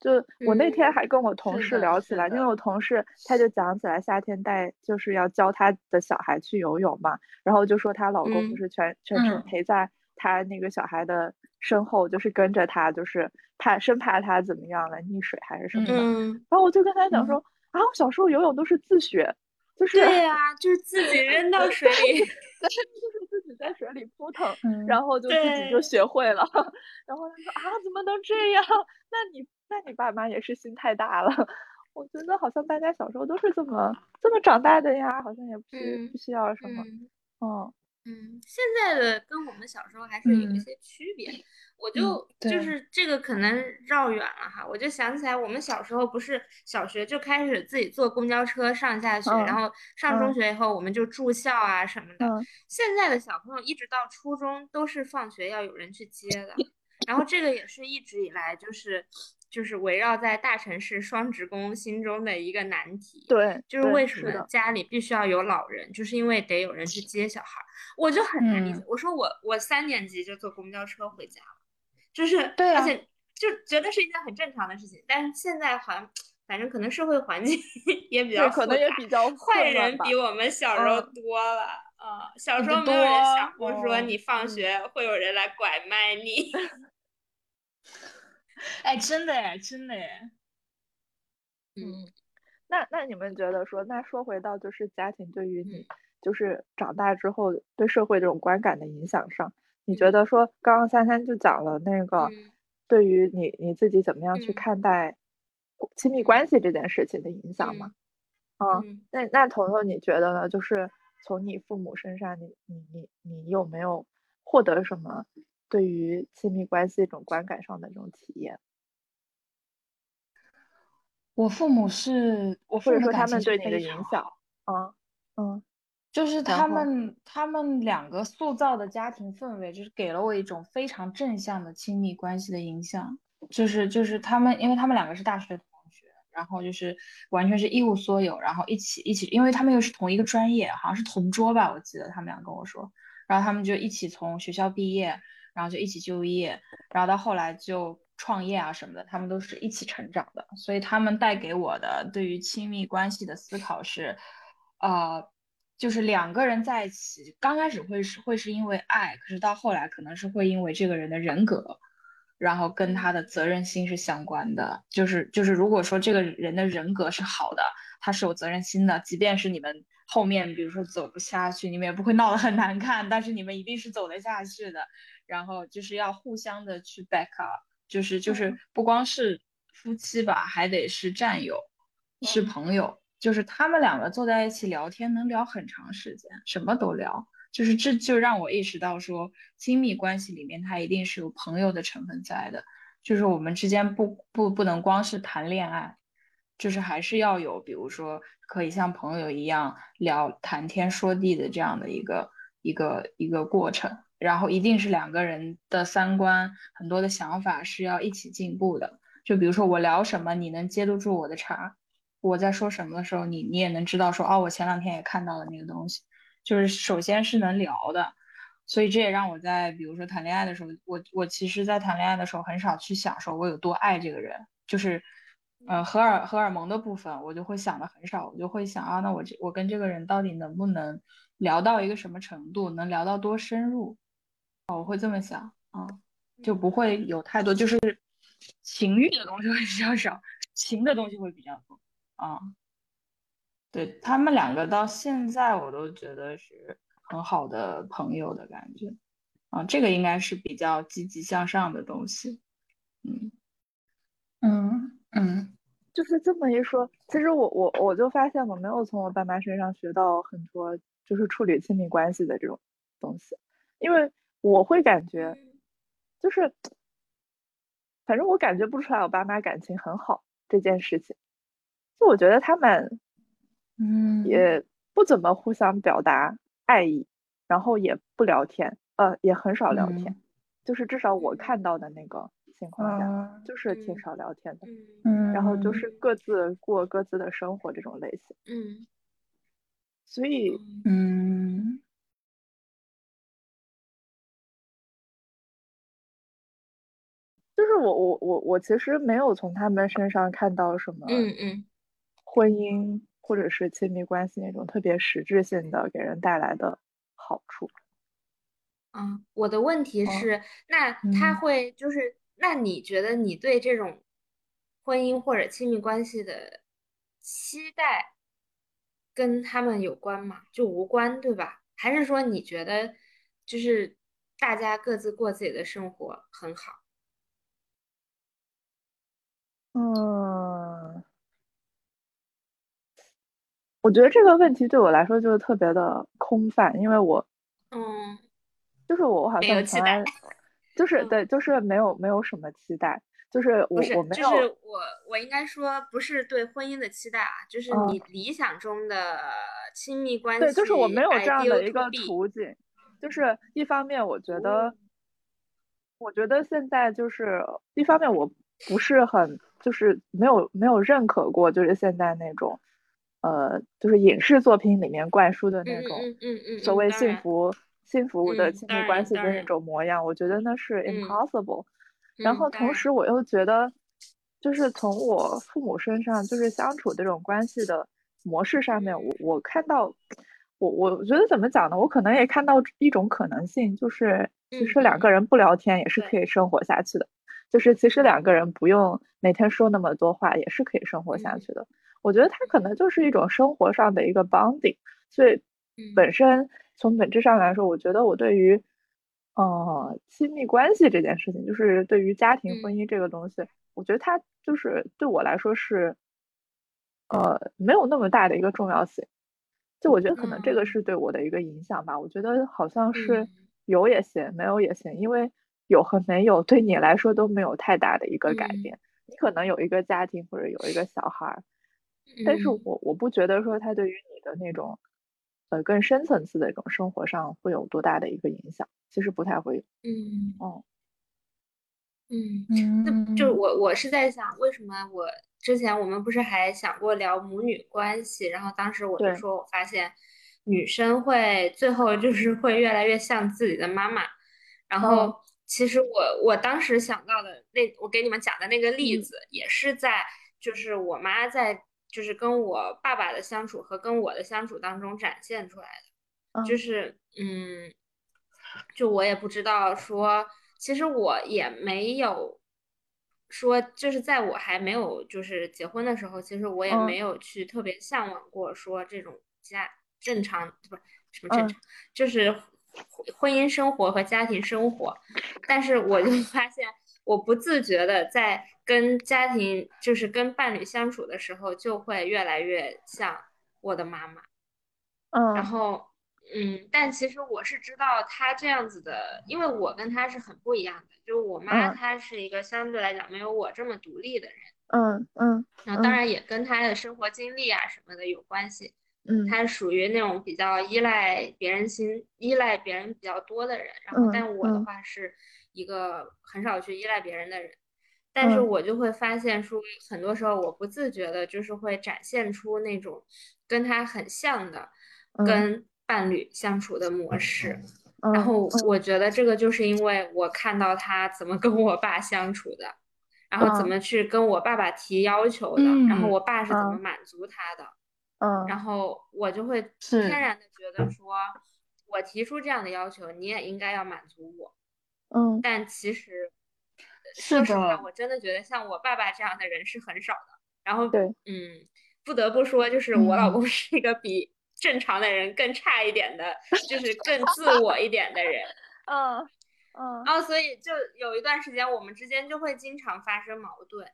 [SPEAKER 1] 就我那天
[SPEAKER 3] 嗯
[SPEAKER 1] 还跟我同事聊起来，因为我同事他就讲起来夏天带就是要教他的小孩去游泳嘛，然后就说她老公就
[SPEAKER 3] 嗯
[SPEAKER 1] 是全全程
[SPEAKER 2] 嗯
[SPEAKER 1] 陪在她那个小孩的身后，就是跟着他，就是怕生怕他怎么样了溺水还是什么的。
[SPEAKER 3] 嗯，
[SPEAKER 1] 然后我就跟他讲
[SPEAKER 2] 嗯
[SPEAKER 1] 说啊，我小时候游泳都是自学，就是
[SPEAKER 3] 对呀、就是自己 扔到水里，
[SPEAKER 1] 就是自己在水里扑腾，
[SPEAKER 2] 嗯
[SPEAKER 1] 然后就自己就学会了。然后他说啊，怎么能这样？那你那你爸妈也是心太大了。我觉得好像大家小时候都是这么这么长大的呀，好像也不需、
[SPEAKER 3] 嗯
[SPEAKER 1] 不需要什么。
[SPEAKER 3] 嗯
[SPEAKER 1] 嗯
[SPEAKER 3] 嗯，现在的跟我们小时候还是有一
[SPEAKER 2] 嗯
[SPEAKER 3] 些区别。我就就是这个可能绕远了哈，我就想起来我们小时候不是小学就开始自己坐公交车上下学，
[SPEAKER 1] 嗯
[SPEAKER 3] 然后上中
[SPEAKER 1] 嗯
[SPEAKER 3] 学以后我们就住校啊什么的。
[SPEAKER 1] 嗯
[SPEAKER 3] 现在的小朋友一直到初中都是放学要有人去接的，然后这个也是一直以来就是就是围绕在大城市双职工心中的一个难题。
[SPEAKER 1] 对，
[SPEAKER 3] 就是为什么家里必须要有老人，就是因为得有人去接小孩儿，我就很难理解。
[SPEAKER 2] 嗯
[SPEAKER 3] 我说我我三年级就坐公交车回家了，就是
[SPEAKER 2] 对啊
[SPEAKER 3] 而且就觉得是一件很正常的事情，但是现在好像反正可能社会环境 也比较
[SPEAKER 1] 对，可能也比较
[SPEAKER 3] 坏人比我们小时候
[SPEAKER 1] 嗯
[SPEAKER 3] 多了啊、小时候没有人想过说
[SPEAKER 2] 哦
[SPEAKER 3] 你放
[SPEAKER 1] 嗯
[SPEAKER 3] 学会有人来拐卖你。
[SPEAKER 2] 哎，真的哎，真的哎，
[SPEAKER 1] 嗯，那那你们觉得说，那说回到就是家庭对于
[SPEAKER 3] 嗯。
[SPEAKER 1] 你就是长大之后对社会这种观感的影响上，你觉得说刚刚三三就讲了那个
[SPEAKER 3] 嗯。
[SPEAKER 1] 对于你你自己怎么样去
[SPEAKER 3] 嗯。
[SPEAKER 1] 看待亲密关系这件事情的影响吗？啊，
[SPEAKER 3] 嗯。
[SPEAKER 1] 那那彤彤你觉得呢？就是从你父母身上，你你你你有没有获得什么对于亲密关系一种观感上的这种体验，
[SPEAKER 2] 我父母是我父
[SPEAKER 1] 或者说
[SPEAKER 2] 母
[SPEAKER 1] 他们对你的影响？啊，嗯
[SPEAKER 2] 就是他们他们两个塑造的家庭氛围，就是给了我一种非常正向的亲密关系的影响。就是就是他们，因为他们两个是大学同学，然后就是完全是一无所有，然后一起一起，因为他们又是同一个专业，好像是同桌吧，我记得他们俩跟我说，然后他们就一起从学校毕业，然后就一起就业，然后到后来就创业啊什么的，他们都是一起成长的，所以他们带给我的对于亲密关系的思考是，呃，就是两个人在一起，刚开始会是会是因为爱，可是到后来可能是会因为这个人的人格，然后跟他的责任心是相关的。就是就是，如果说这个人的人格是好的，他是有责任心的，即便是你们后面比如说走不下去，你们也不会闹得很难看，但是你们一定是走得下去的。然后就是要互相的去 back up，就是就是不光是夫妻吧，还得是战友。是朋友，就是他们两个坐在一起聊天能聊很长时间，什么都聊。就是这就让我意识到说，亲密关系里面它一定是有朋友的成分在的，就是我们之间不不不能光是谈恋爱，就是还是要有，比如说可以像朋友一样聊谈天说地的这样的一个一个一个过程，然后一定是两个人的三观很多的想法是要一起进步的。就比如说我聊什么，你能接得住我的茬，我在说什么的时候，你你也能知道说，哦，我前两天也看到了那个东西。就是首先是能聊的，所以这也让我在比如说谈恋爱的时候，我我其实，在谈恋爱的时候很少去想说我有多爱这个人，就是呃荷尔荷尔蒙的部分，我就会想的很少，我就会想啊，那我这我跟这个人到底能不能聊到一个什么程度，能聊到多深入？哦，我会这么想啊，就不会有太多就是情欲的东西会比较少，情的东西会比较多啊。对他们两个到现在我都觉得是很好的朋友的感觉，啊，这个应该是比较积极向上的东西，嗯嗯嗯，
[SPEAKER 1] 就是这么一说，其实我我我就发现我没有从我爸妈身上学到很多就是处理亲密关系的这种东西，因为我会感觉就是，反正我感觉不出来我爸妈感情很好这件事情，就我觉得他们。
[SPEAKER 2] 嗯，
[SPEAKER 1] 也不怎么互相表达爱意，然后也不聊天，呃，也很少聊天，就是至少我看到的那个情况下，就。是挺少聊天的，
[SPEAKER 2] 嗯，
[SPEAKER 1] 然后就是各自过各自的生活这种类型，
[SPEAKER 3] 嗯，
[SPEAKER 1] 所以，
[SPEAKER 2] 嗯，
[SPEAKER 1] 我我我我其实没有从他们身上看到什么，
[SPEAKER 3] 嗯嗯，
[SPEAKER 1] 婚姻。或者是亲密关系那种特别实质性的给人带来的好处。
[SPEAKER 3] 嗯，我的问题是，那他会就是，那你觉得你对这种婚姻或者亲密关系的期待跟他们有关吗？就无关，对吧？还是说你觉得就是大家各自过自己的生活很好？
[SPEAKER 1] 嗯。我觉得这个问题对我来说就是特别的空泛，因为我，
[SPEAKER 3] 嗯，
[SPEAKER 1] 就是我我好像从来，就是对，就是没有没有什么期待，就是我我没
[SPEAKER 3] 有，就是我我应该说不是对婚姻的期待啊，就是你理想中的亲密关系，
[SPEAKER 1] 对，就是我没有这样的一个途径，就是一方面我觉得，我觉得现在就是一方面我不是很就是没有没有认可过就是现在那种。呃，就是影视作品里面灌输的那种所谓幸福幸福的亲密关系的那种模样，我觉得那是 impossible。然后同时我又觉得，就是从我父母身上，就是相处这种关系的模式上面，我我看到，我我觉得怎么讲呢？我可能也看到一种可能性，就是其实两个人不聊天也是可以生活下去的，就是其实两个人不用每天说那么多话也是可以生活下去的。我觉得它可能就是一种生活上的一个 bonding，所以本身从本质上来说，我觉得我对于呃亲密关系这件事情，就是对于家庭婚姻这个东西，我觉得它就是对我来说是呃没有那么大的一个重要性。就我觉得可能这个是对我的一个影响吧。我觉得好像是有也行，没有也行，因为有和没有对你来说都没有太大的一个改变。你可能有一个家庭或者有一个小孩。但是我我不觉得说他对于你的那种，呃，更深层次的一种生活上会有多大的一个影响，其实不太会有。
[SPEAKER 3] 嗯
[SPEAKER 1] 哦，
[SPEAKER 3] 嗯，那就是我我是在想，为什么我之前我们不是还想过聊母女关系，然后当时我就说我发现女生会最后就是会越来越像自己的妈妈，然后其实我我当时想到的那我给你们讲的那个例子，也是在就是我妈在。就是跟我爸爸的相处和跟我的相处当中展现出来的，就是嗯，就我也不知道说，其实我也没有说，就是在我还没有就是结婚的时候，其实我也没有去特别向往过说这种家正常不是什么正常，就是婚姻生活和家庭生活，但是我就发现。我不自觉的在跟家庭，就是跟伴侣相处的时候，就会越来越像我的妈妈。嗯然
[SPEAKER 1] 嗯
[SPEAKER 3] 后，嗯，但其实我是知道他这样子的，因为我跟他是很不一样的。就是我妈，
[SPEAKER 1] 嗯
[SPEAKER 3] 她是一个相对来讲没有我这么独立的人，
[SPEAKER 1] 嗯嗯
[SPEAKER 3] 然后当
[SPEAKER 1] 嗯
[SPEAKER 3] 然也跟她的生活经历啊什么的有关系。
[SPEAKER 1] 嗯
[SPEAKER 3] 他属于那种比较依赖别人心、依赖别人比较多的人。然后，
[SPEAKER 1] 嗯
[SPEAKER 3] 但我的
[SPEAKER 1] 嗯
[SPEAKER 3] 话是一个很少去依赖别人的人。但是
[SPEAKER 1] 嗯
[SPEAKER 3] 我就会发现说，很多时候我不自觉的，就是会展现出那种跟他很像的
[SPEAKER 1] 嗯
[SPEAKER 3] 跟伴侣相处的模式。
[SPEAKER 1] 嗯，
[SPEAKER 3] 然后
[SPEAKER 1] 嗯
[SPEAKER 3] 我觉得这个就是因为我看到他怎么跟我爸相处的，然后怎
[SPEAKER 1] 嗯
[SPEAKER 3] 么去跟我爸爸提要求的，然后
[SPEAKER 2] 嗯
[SPEAKER 3] 我爸是怎么
[SPEAKER 1] 嗯
[SPEAKER 3] 满足他的，
[SPEAKER 1] 嗯
[SPEAKER 3] 然后我就会
[SPEAKER 2] 是
[SPEAKER 3] 天然的觉得说，我提出这样的要求，你也应该要满足我。
[SPEAKER 1] 嗯
[SPEAKER 3] 但其实，
[SPEAKER 2] 是
[SPEAKER 3] 说实话，
[SPEAKER 2] 的
[SPEAKER 3] 我真的觉得像我爸爸这样的人是很少的。然后，
[SPEAKER 1] 对
[SPEAKER 3] 嗯，不得不说，就是我老
[SPEAKER 2] 嗯
[SPEAKER 3] 公是一个比正常的人更差一点的，就是更自我一点的人。
[SPEAKER 1] 嗯嗯
[SPEAKER 3] 然后，所以就有一段时间，我们之间就会经常发生矛盾。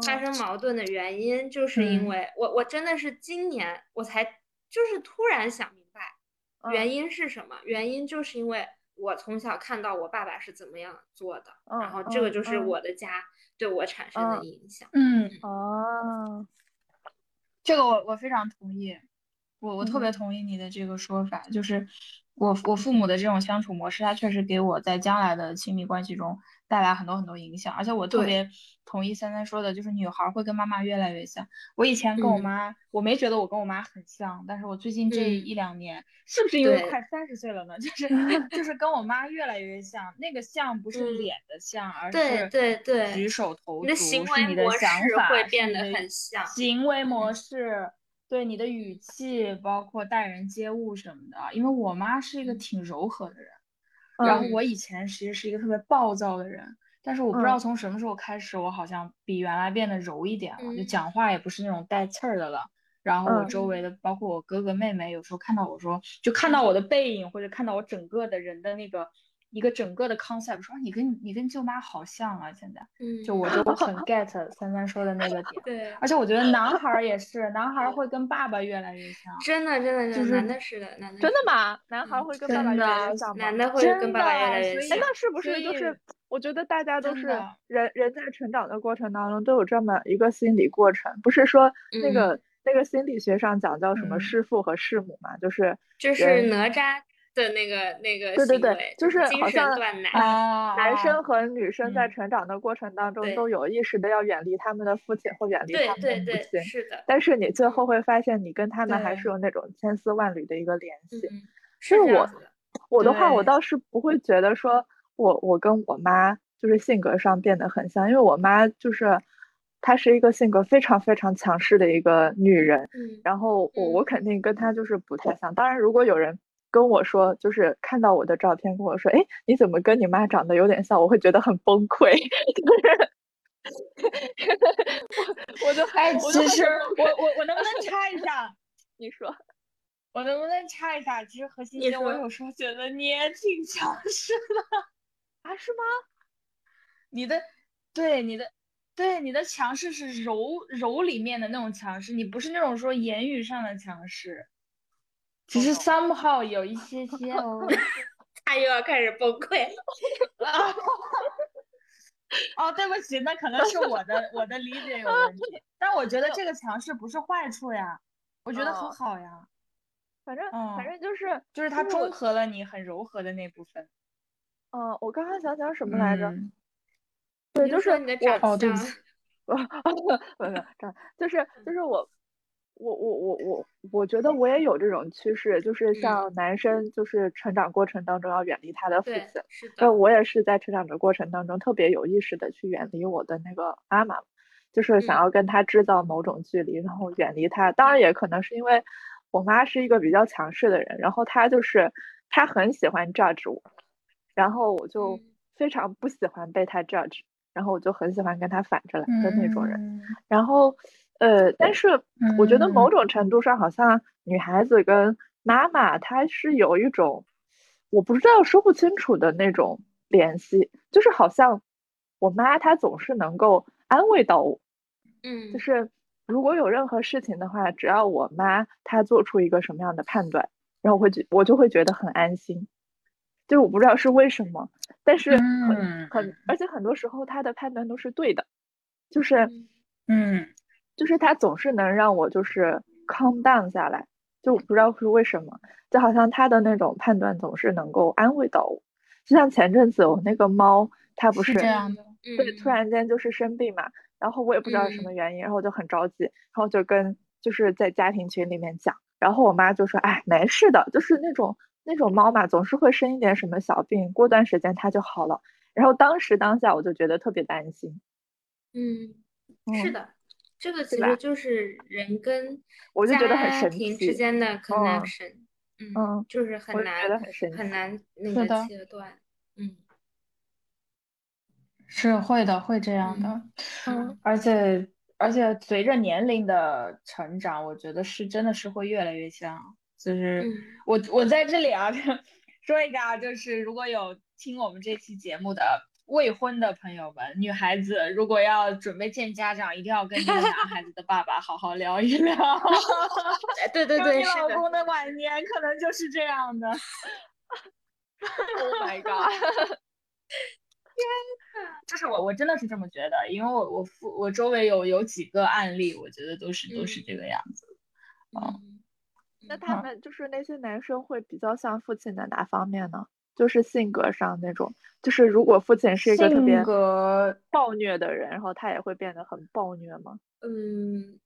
[SPEAKER 3] 发
[SPEAKER 1] 嗯。
[SPEAKER 3] 生矛盾的原因，就是因
[SPEAKER 2] 嗯。
[SPEAKER 3] 为我我真的是今年我才就是突然想明白，
[SPEAKER 1] 嗯。
[SPEAKER 3] 原因是什么？原因就是因为我从小看到我爸爸是怎么样做的，然后这个
[SPEAKER 1] 嗯
[SPEAKER 3] 就是
[SPEAKER 1] 嗯。
[SPEAKER 3] 我的家对我产生的
[SPEAKER 1] 嗯
[SPEAKER 3] 影响。
[SPEAKER 2] 嗯，
[SPEAKER 1] 哦。
[SPEAKER 2] 这个我我非常同意，我我特别
[SPEAKER 1] 嗯。
[SPEAKER 2] 同意你的这个说法，就是我我父母的这种相处模式，他确实给我在将来的亲密关系中带来很多很多影响，而且我特别同意三三说的，就是女孩儿会跟妈妈越来越像。我以前跟我
[SPEAKER 3] 嗯
[SPEAKER 2] 妈，我没觉得我跟我妈很像，但是我最近这
[SPEAKER 3] 嗯
[SPEAKER 2] 一两年，是不是因为快三十岁了呢？就是 就是跟我妈越来越像，那个像不是
[SPEAKER 3] 嗯
[SPEAKER 2] 脸的像，而是
[SPEAKER 3] 对对
[SPEAKER 2] 举手投
[SPEAKER 3] 你的
[SPEAKER 2] 足，
[SPEAKER 3] 行为模式会变得很像
[SPEAKER 2] 行为模
[SPEAKER 3] 嗯
[SPEAKER 2] 式，对你的语气，包括待人接物什么的。因为我妈是一个
[SPEAKER 3] 嗯
[SPEAKER 2] 挺柔和的人，然后
[SPEAKER 3] 嗯。
[SPEAKER 2] 我以前其实是一个特别暴躁的人，但是我不知道
[SPEAKER 1] 嗯。
[SPEAKER 2] 从什么时候开始，我好像比原来变得柔一点了，就
[SPEAKER 3] 嗯。
[SPEAKER 2] 讲话也不是那种带刺儿的了。然后我
[SPEAKER 1] 嗯。
[SPEAKER 2] 周围的，包括我哥哥妹妹，有时候看到我说，就看到我的背影，或者看到我整个的人的那个一个整个的 concept，说你跟你跟舅妈好像啊，现在
[SPEAKER 3] 嗯，
[SPEAKER 2] 就我就很 get 三三说的那个点。
[SPEAKER 3] 对，
[SPEAKER 2] 而且我觉得男孩儿也 是，男孩儿会跟爸爸越来越像。
[SPEAKER 3] 真的真的真的，
[SPEAKER 2] 就是
[SPEAKER 3] 男的是的，男的
[SPEAKER 1] 真的吗？男孩
[SPEAKER 3] 嗯
[SPEAKER 1] 会跟爸爸越来越像吗？
[SPEAKER 3] 男的会
[SPEAKER 2] 真
[SPEAKER 3] 跟爸爸越来越像
[SPEAKER 1] 哎，。那是不是就是？我觉得大家都是人，人在成长的过程当中都有这么一个心理过程，不是说那个、那个心理学上讲叫什么
[SPEAKER 2] 嗯
[SPEAKER 1] 弑父和弑母嘛，就是
[SPEAKER 3] 就是哪吒的那个那个
[SPEAKER 1] 对对对
[SPEAKER 3] 行为，
[SPEAKER 1] 就是
[SPEAKER 3] 精神
[SPEAKER 1] 好像
[SPEAKER 3] 断奶。
[SPEAKER 2] 啊，
[SPEAKER 1] 男
[SPEAKER 2] 啊
[SPEAKER 1] 生和女生在
[SPEAKER 2] 嗯
[SPEAKER 1] 成长的过程当中都有意识的要远离他们的父亲或远离他们的母
[SPEAKER 3] 对对，
[SPEAKER 1] 亲，
[SPEAKER 3] 是的，
[SPEAKER 1] 但是你最后会发现你跟他们还是有那种千丝万缕的一个联系。是是我。我的话，我倒是不会觉得说我我跟我妈就是性格上变得很像，因为我妈就是她是一个性格非常非常强势的一个女人，
[SPEAKER 3] 嗯
[SPEAKER 1] 然后我我
[SPEAKER 3] 嗯
[SPEAKER 1] 肯定跟她就是不太像。当然，如果有人跟我说，就是看到我的照片跟我说，哎，你怎么跟你妈长得有点像？我会觉得很崩溃，就 是我我就
[SPEAKER 2] 哎，
[SPEAKER 1] 我就会
[SPEAKER 2] 其实我我我能不能插一下？
[SPEAKER 1] 你说，
[SPEAKER 2] 我能不能插一下？其实何欣
[SPEAKER 3] 你
[SPEAKER 2] 欣，我
[SPEAKER 3] 说
[SPEAKER 2] 有时候觉得你也挺强势的。
[SPEAKER 1] 啊，是吗？
[SPEAKER 2] 你的，对你的，对你的强势是柔柔里面的那种强势，你不是那种说言语上的强势，只是 somehow 有一些 些哦。
[SPEAKER 3] 他又要开始崩溃了。
[SPEAKER 2] 啊，哦，对不起，那可能是我的我的理解有问题，但我觉得这个强势不是坏处呀，我觉得很
[SPEAKER 1] 哦
[SPEAKER 2] 好呀，
[SPEAKER 1] 反正
[SPEAKER 2] 嗯
[SPEAKER 1] 反正就是
[SPEAKER 2] 就是它
[SPEAKER 1] 就是我
[SPEAKER 2] 中和了你很柔和的那部分。
[SPEAKER 1] 嗯，我刚刚想讲什么来着？
[SPEAKER 2] 嗯
[SPEAKER 1] 对，就是
[SPEAKER 3] 说你的
[SPEAKER 1] 我
[SPEAKER 3] 长
[SPEAKER 2] 哦对不
[SPEAKER 3] 相
[SPEAKER 2] 起，
[SPEAKER 1] 我没有没有，就是就是我我我我我我觉得我也有这种趋势，就是像。男生就是成长过程当中要远离他的父
[SPEAKER 3] 对
[SPEAKER 1] 亲，，
[SPEAKER 3] 是的。
[SPEAKER 1] 那，我也是在成长的过程当中特别有意识的去远离我的那个妈妈，就是想
[SPEAKER 3] 嗯。
[SPEAKER 1] 要跟他制造某种距离，然后远离他。当然也可能是因为我妈是一个比较强势的人，然后她就是她很喜欢 judge 我，然后我就
[SPEAKER 3] 嗯。
[SPEAKER 1] 非常不喜欢被她 judge，然后我就很喜欢跟她反着来的那种人。
[SPEAKER 2] 嗯。
[SPEAKER 1] 然后，呃，但是我觉得某
[SPEAKER 2] 嗯。
[SPEAKER 1] 种程度上，好像女孩子跟妈妈她是有一种我不知道说不清楚的那种联系，就是好像我妈她总是能够安慰到我，
[SPEAKER 3] 嗯，
[SPEAKER 1] 就是如果有任何事情的话，只要我妈她做出一个什么样的判断，然后我会觉我就会觉得很安心。就我不知道是为什么，但是很
[SPEAKER 2] 嗯
[SPEAKER 1] 很，而。且很多时候她的判断都是对的，就是
[SPEAKER 3] 嗯。
[SPEAKER 2] 嗯
[SPEAKER 1] 就是他总是能让我就是 calm down 下来，就我不知道是为什么，就好像他的那种判断总是能够安慰到我。就像前阵子我那个猫，它不
[SPEAKER 2] 是这样的，
[SPEAKER 1] 对，突然间就是生病嘛，然后我也不知道是什么原因，然后我就很着急，然后就跟就是在家庭群里面讲，然后我妈就说，哎，没事的，就是那种那种猫嘛，总是会生一点什么小病，过段时间它就好了。然后当时当下我就觉得特别担心，
[SPEAKER 3] 嗯，是
[SPEAKER 1] 嗯
[SPEAKER 3] 的，这个其实就是人跟
[SPEAKER 1] 我就觉得很神
[SPEAKER 3] 家庭之间的 connection，
[SPEAKER 1] 嗯
[SPEAKER 3] 嗯，就是很难
[SPEAKER 1] 很
[SPEAKER 3] 很难那个切断，嗯
[SPEAKER 2] 是会的，会这样的。
[SPEAKER 1] 嗯
[SPEAKER 2] 而且而且随着年龄的成长，我觉得是真的是会越来越像。就是
[SPEAKER 3] 嗯
[SPEAKER 2] 我我在这里啊 说一个啊，就是如果有听我们这期节目的未婚的朋友们，女孩子如果要准备见家长，一定要跟这个男孩子的爸爸好好聊一聊。
[SPEAKER 3] 哎对对对，
[SPEAKER 2] 你老公的晚年可能就是这样的。
[SPEAKER 1] ，Oh my god，天
[SPEAKER 2] 就是我我真的是这么觉得，因为我我父我周围有有几个案例，我觉得都是都是这个样子。
[SPEAKER 3] 嗯，
[SPEAKER 1] 那他们就是那些男生会比较像父亲的哪方面呢？就是性格上那种，就是如果父亲是一个特别
[SPEAKER 2] 性格
[SPEAKER 1] 暴虐的人，然后他也会变得很暴虐吗？
[SPEAKER 3] 嗯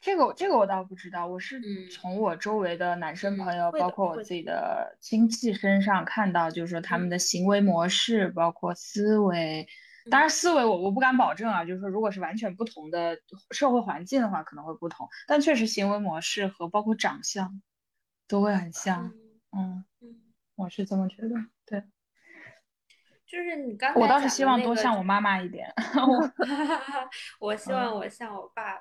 [SPEAKER 2] 这个这个我倒不知道，我是
[SPEAKER 3] 嗯
[SPEAKER 2] 从我周围的男生
[SPEAKER 3] 嗯
[SPEAKER 2] 朋友，包括我自己的亲戚身上看到，就是说他们的行为模式，包括思维。当然，思维我我不敢保证啊，就是说，如果是完全不同的社会环境的话，可能会不同，但确实行为模式和包括长相都会很像。
[SPEAKER 3] 嗯，
[SPEAKER 2] 我是这么觉得。对，
[SPEAKER 3] 就是你刚才
[SPEAKER 2] 我倒是希望多像我妈妈一点。
[SPEAKER 3] 我希
[SPEAKER 2] 嗯
[SPEAKER 3] 望我像我爸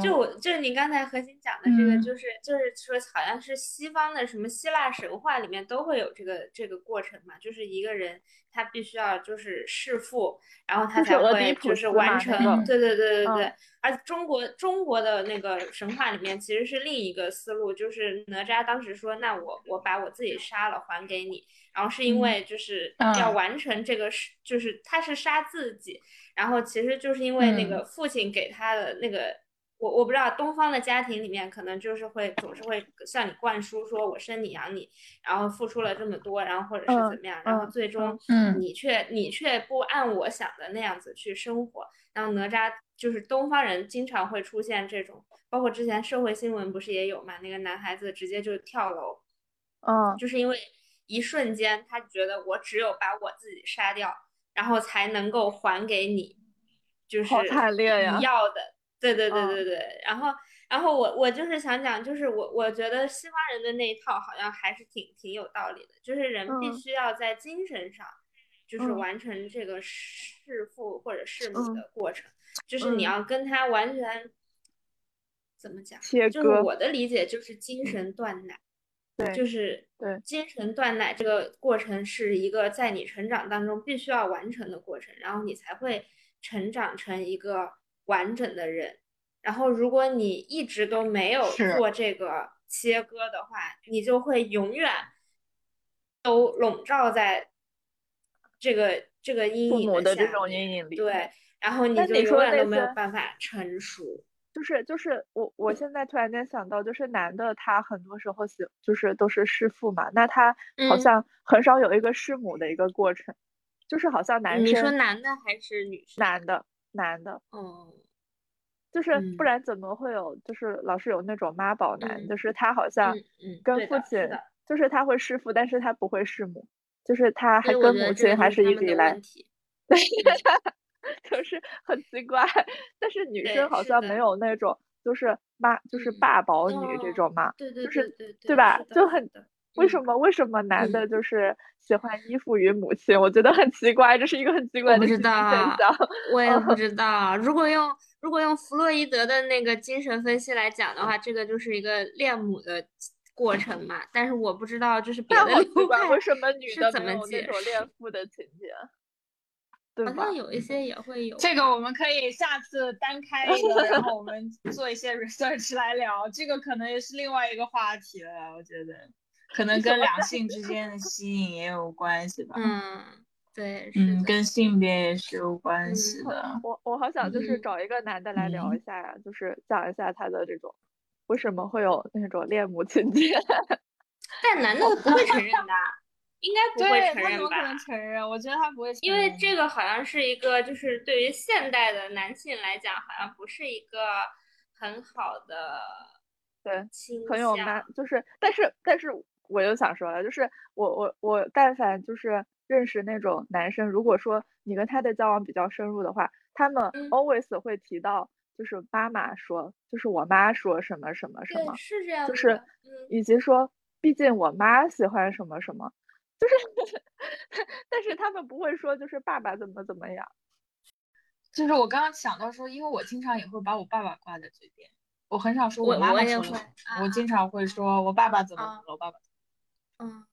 [SPEAKER 3] 就我就是你刚才核心讲的这个，
[SPEAKER 2] 嗯
[SPEAKER 3] 就是就是说，好像是西方的什么希腊神话里面都会有这个这个过程嘛，就是一个人他必须要就是弑父，然后他才会就是完成，对对对对对
[SPEAKER 1] 嗯。
[SPEAKER 3] 而中国中国的那个神话里面其实是另一个思路，就是哪吒当时说，那我我把我自己杀了还给你，然后是因
[SPEAKER 2] 嗯
[SPEAKER 3] 为就是要
[SPEAKER 2] 嗯
[SPEAKER 3] 完成这个是，就是他是杀自己，然后其实就是因为那
[SPEAKER 2] 嗯
[SPEAKER 3] 个父亲给他的那个。我我不知道东方的家庭里面可能就是会总是会向你灌输说我生你养你，然后付出了这么多，然后或者是
[SPEAKER 1] 嗯
[SPEAKER 3] 怎么样，然后
[SPEAKER 1] 嗯
[SPEAKER 3] 最终
[SPEAKER 2] 嗯
[SPEAKER 3] 你却你却不按我想的那样子去生活。然后哪吒就是东方人经常会出现这种，包括之前社会新闻不是也有嘛？那个男孩子直接就跳楼，
[SPEAKER 1] 嗯
[SPEAKER 3] 就是因为一瞬间他觉得我只有把我自己杀掉，然后才能够还给你，就是你要的。对对对
[SPEAKER 1] 嗯
[SPEAKER 3] 对对，然后然后我我就是想讲，就是我我觉得西方人的那一套好像还是挺挺有道理的，就是人必
[SPEAKER 1] 嗯
[SPEAKER 3] 须要在精神上，就是
[SPEAKER 1] 嗯
[SPEAKER 3] 完成这个弑父或者弑母
[SPEAKER 1] 嗯
[SPEAKER 3] 的过程，就是你
[SPEAKER 1] 嗯
[SPEAKER 3] 要跟他完全怎么讲？就是我的理解就是精神断奶。
[SPEAKER 1] 对
[SPEAKER 3] 就是
[SPEAKER 1] 对
[SPEAKER 3] 精神断奶这个过程是一个在你成长当中必须要完成的过程，然后你才会成长成一个完整的人。然后如果你一直都没有
[SPEAKER 2] 是
[SPEAKER 3] 做这个切割的话，你就会永远都笼罩在这个这个阴
[SPEAKER 1] 父
[SPEAKER 3] 影
[SPEAKER 1] 母的这种阴影里
[SPEAKER 3] 对，然后你就永远都没有办法成熟。
[SPEAKER 1] 就是就是我我现在突然间想到，就是男的他很多时候喜就是都是弑父嘛，那他好
[SPEAKER 3] 嗯
[SPEAKER 1] 像很少有一个弑母的一个过程，就是好像男
[SPEAKER 3] 你说男的还是女生？
[SPEAKER 1] 男的男的，
[SPEAKER 3] 嗯，
[SPEAKER 1] 就是不
[SPEAKER 3] 嗯
[SPEAKER 1] 然怎么会有就是老是有那种妈宝男，
[SPEAKER 3] 嗯
[SPEAKER 1] 就是他好像跟父亲就是他会弑父，但是他不会弑母，就是他还跟母亲还
[SPEAKER 3] 是
[SPEAKER 1] 一直以来
[SPEAKER 3] 们的问题。
[SPEAKER 1] 就是很奇怪，但是女生好像没有那种就是妈就是
[SPEAKER 3] 嗯
[SPEAKER 1] 爸宝女这
[SPEAKER 3] 哦
[SPEAKER 1] 种嘛，
[SPEAKER 3] 对对
[SPEAKER 1] 就是
[SPEAKER 3] 对对
[SPEAKER 1] 对吧
[SPEAKER 3] 是
[SPEAKER 1] 就很
[SPEAKER 3] 的
[SPEAKER 1] 为
[SPEAKER 3] 嗯
[SPEAKER 1] 什么为什么男
[SPEAKER 3] 嗯
[SPEAKER 1] 的就是喜欢依附于母亲？我觉得很奇怪，这是一个很奇怪
[SPEAKER 3] 我不知
[SPEAKER 1] 的心理现
[SPEAKER 3] 道
[SPEAKER 1] 象。
[SPEAKER 3] 我也不
[SPEAKER 1] 嗯
[SPEAKER 3] 知道。如果用如果用弗洛伊德的那个精神分析来讲的话，这个就是一个恋母的过程嘛。但是我不知道，就是别的
[SPEAKER 1] 好奇怪，
[SPEAKER 3] 流派
[SPEAKER 1] 为什么女
[SPEAKER 3] 是
[SPEAKER 1] 的没有那
[SPEAKER 3] 怎么解释
[SPEAKER 1] 种恋父的情节？
[SPEAKER 3] 好像有一 些也会有。
[SPEAKER 2] 这个我们可以下次单开一个，然后我们做一些 research 来聊。这个可能也是另外一个话题了，我觉得可能跟两性之间的吸引也有关系吧。
[SPEAKER 3] 嗯，对，
[SPEAKER 2] 嗯，跟性别也是有关系的。
[SPEAKER 1] 我我好想就是
[SPEAKER 3] 嗯
[SPEAKER 1] 找一个男的来聊一下呀，就是讲一下他的这种为什么会有那种恋母情节。
[SPEAKER 3] 但男的不会承认的，应该不会承认吧
[SPEAKER 2] 他怎么可能？承认？我觉得他不会承
[SPEAKER 3] 因，为这个好像是一个，就是对于现代的男性来讲，好像不是一个很好的
[SPEAKER 1] 对
[SPEAKER 3] 倾
[SPEAKER 1] 很有
[SPEAKER 3] 向
[SPEAKER 1] man，就是但是但是我又想说了，就是我我我但凡就是认识那种男生，如果说你跟他的交往比较深入的话，他们
[SPEAKER 3] 嗯
[SPEAKER 1] always 会提到就是妈妈说，就是我妈说什么什么什么，，
[SPEAKER 3] 是这样子
[SPEAKER 1] 就是
[SPEAKER 3] 嗯，
[SPEAKER 1] 以及说，毕竟我妈喜欢什么什么，就是 但是他们不会说就是爸爸怎么怎么样。
[SPEAKER 2] 就是我刚刚想到说，因为我经常也会把我爸爸挂在嘴边，我很少说
[SPEAKER 3] 我
[SPEAKER 2] 妈妈
[SPEAKER 3] 我
[SPEAKER 2] 经常会说我爸爸怎么
[SPEAKER 3] 啊
[SPEAKER 2] 怎么了，我爸爸怎么
[SPEAKER 3] 嗯。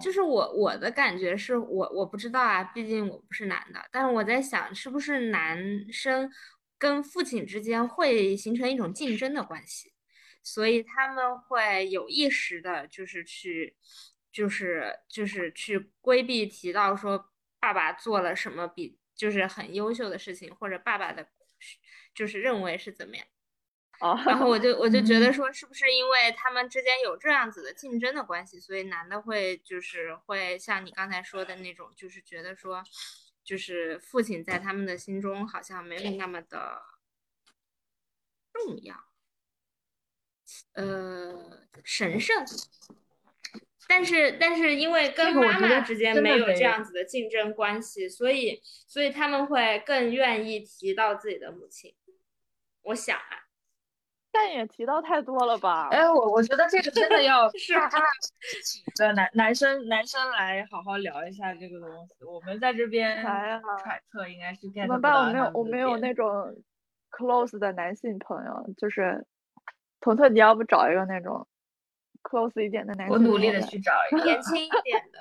[SPEAKER 3] 就是我我的感觉是我我不知道啊，毕竟我不是男的，但是我在想，是不是男生跟父亲之间会形成一种竞争的关系，所以他们会有意识的，就是去，就是就是去规避提到说爸爸做了什么比就是很优秀的事情，或者爸爸的，就是认为是怎么样。
[SPEAKER 1] 哦，
[SPEAKER 3] 然后我就我就觉得
[SPEAKER 2] 嗯
[SPEAKER 3] 说，是不是因为他们之间有这样子的竞争的关系，所以男的会就是会像你刚才说的那种，就是觉得说，就是父亲在他们的心中好像没有那么的重要，呃，神圣。但是但是因为跟妈妈之间没有这样子的竞争关系，所以所以他们会更愿意提到自己的母亲。我想啊。
[SPEAKER 1] 但也提到太多了吧？
[SPEAKER 2] 哎，我我觉得这个真的要
[SPEAKER 3] 是
[SPEAKER 2] 大家请个男男生男生来好好聊一下这个东西。我们在这边揣测应该是 get
[SPEAKER 1] 怎么办？我没有我没有那种 close 的男性朋友，就是彤彤，你要不找一个那种 close 一点的男性
[SPEAKER 2] 我
[SPEAKER 1] 朋友来？
[SPEAKER 2] 努力的去找一个，
[SPEAKER 3] 年轻一点的，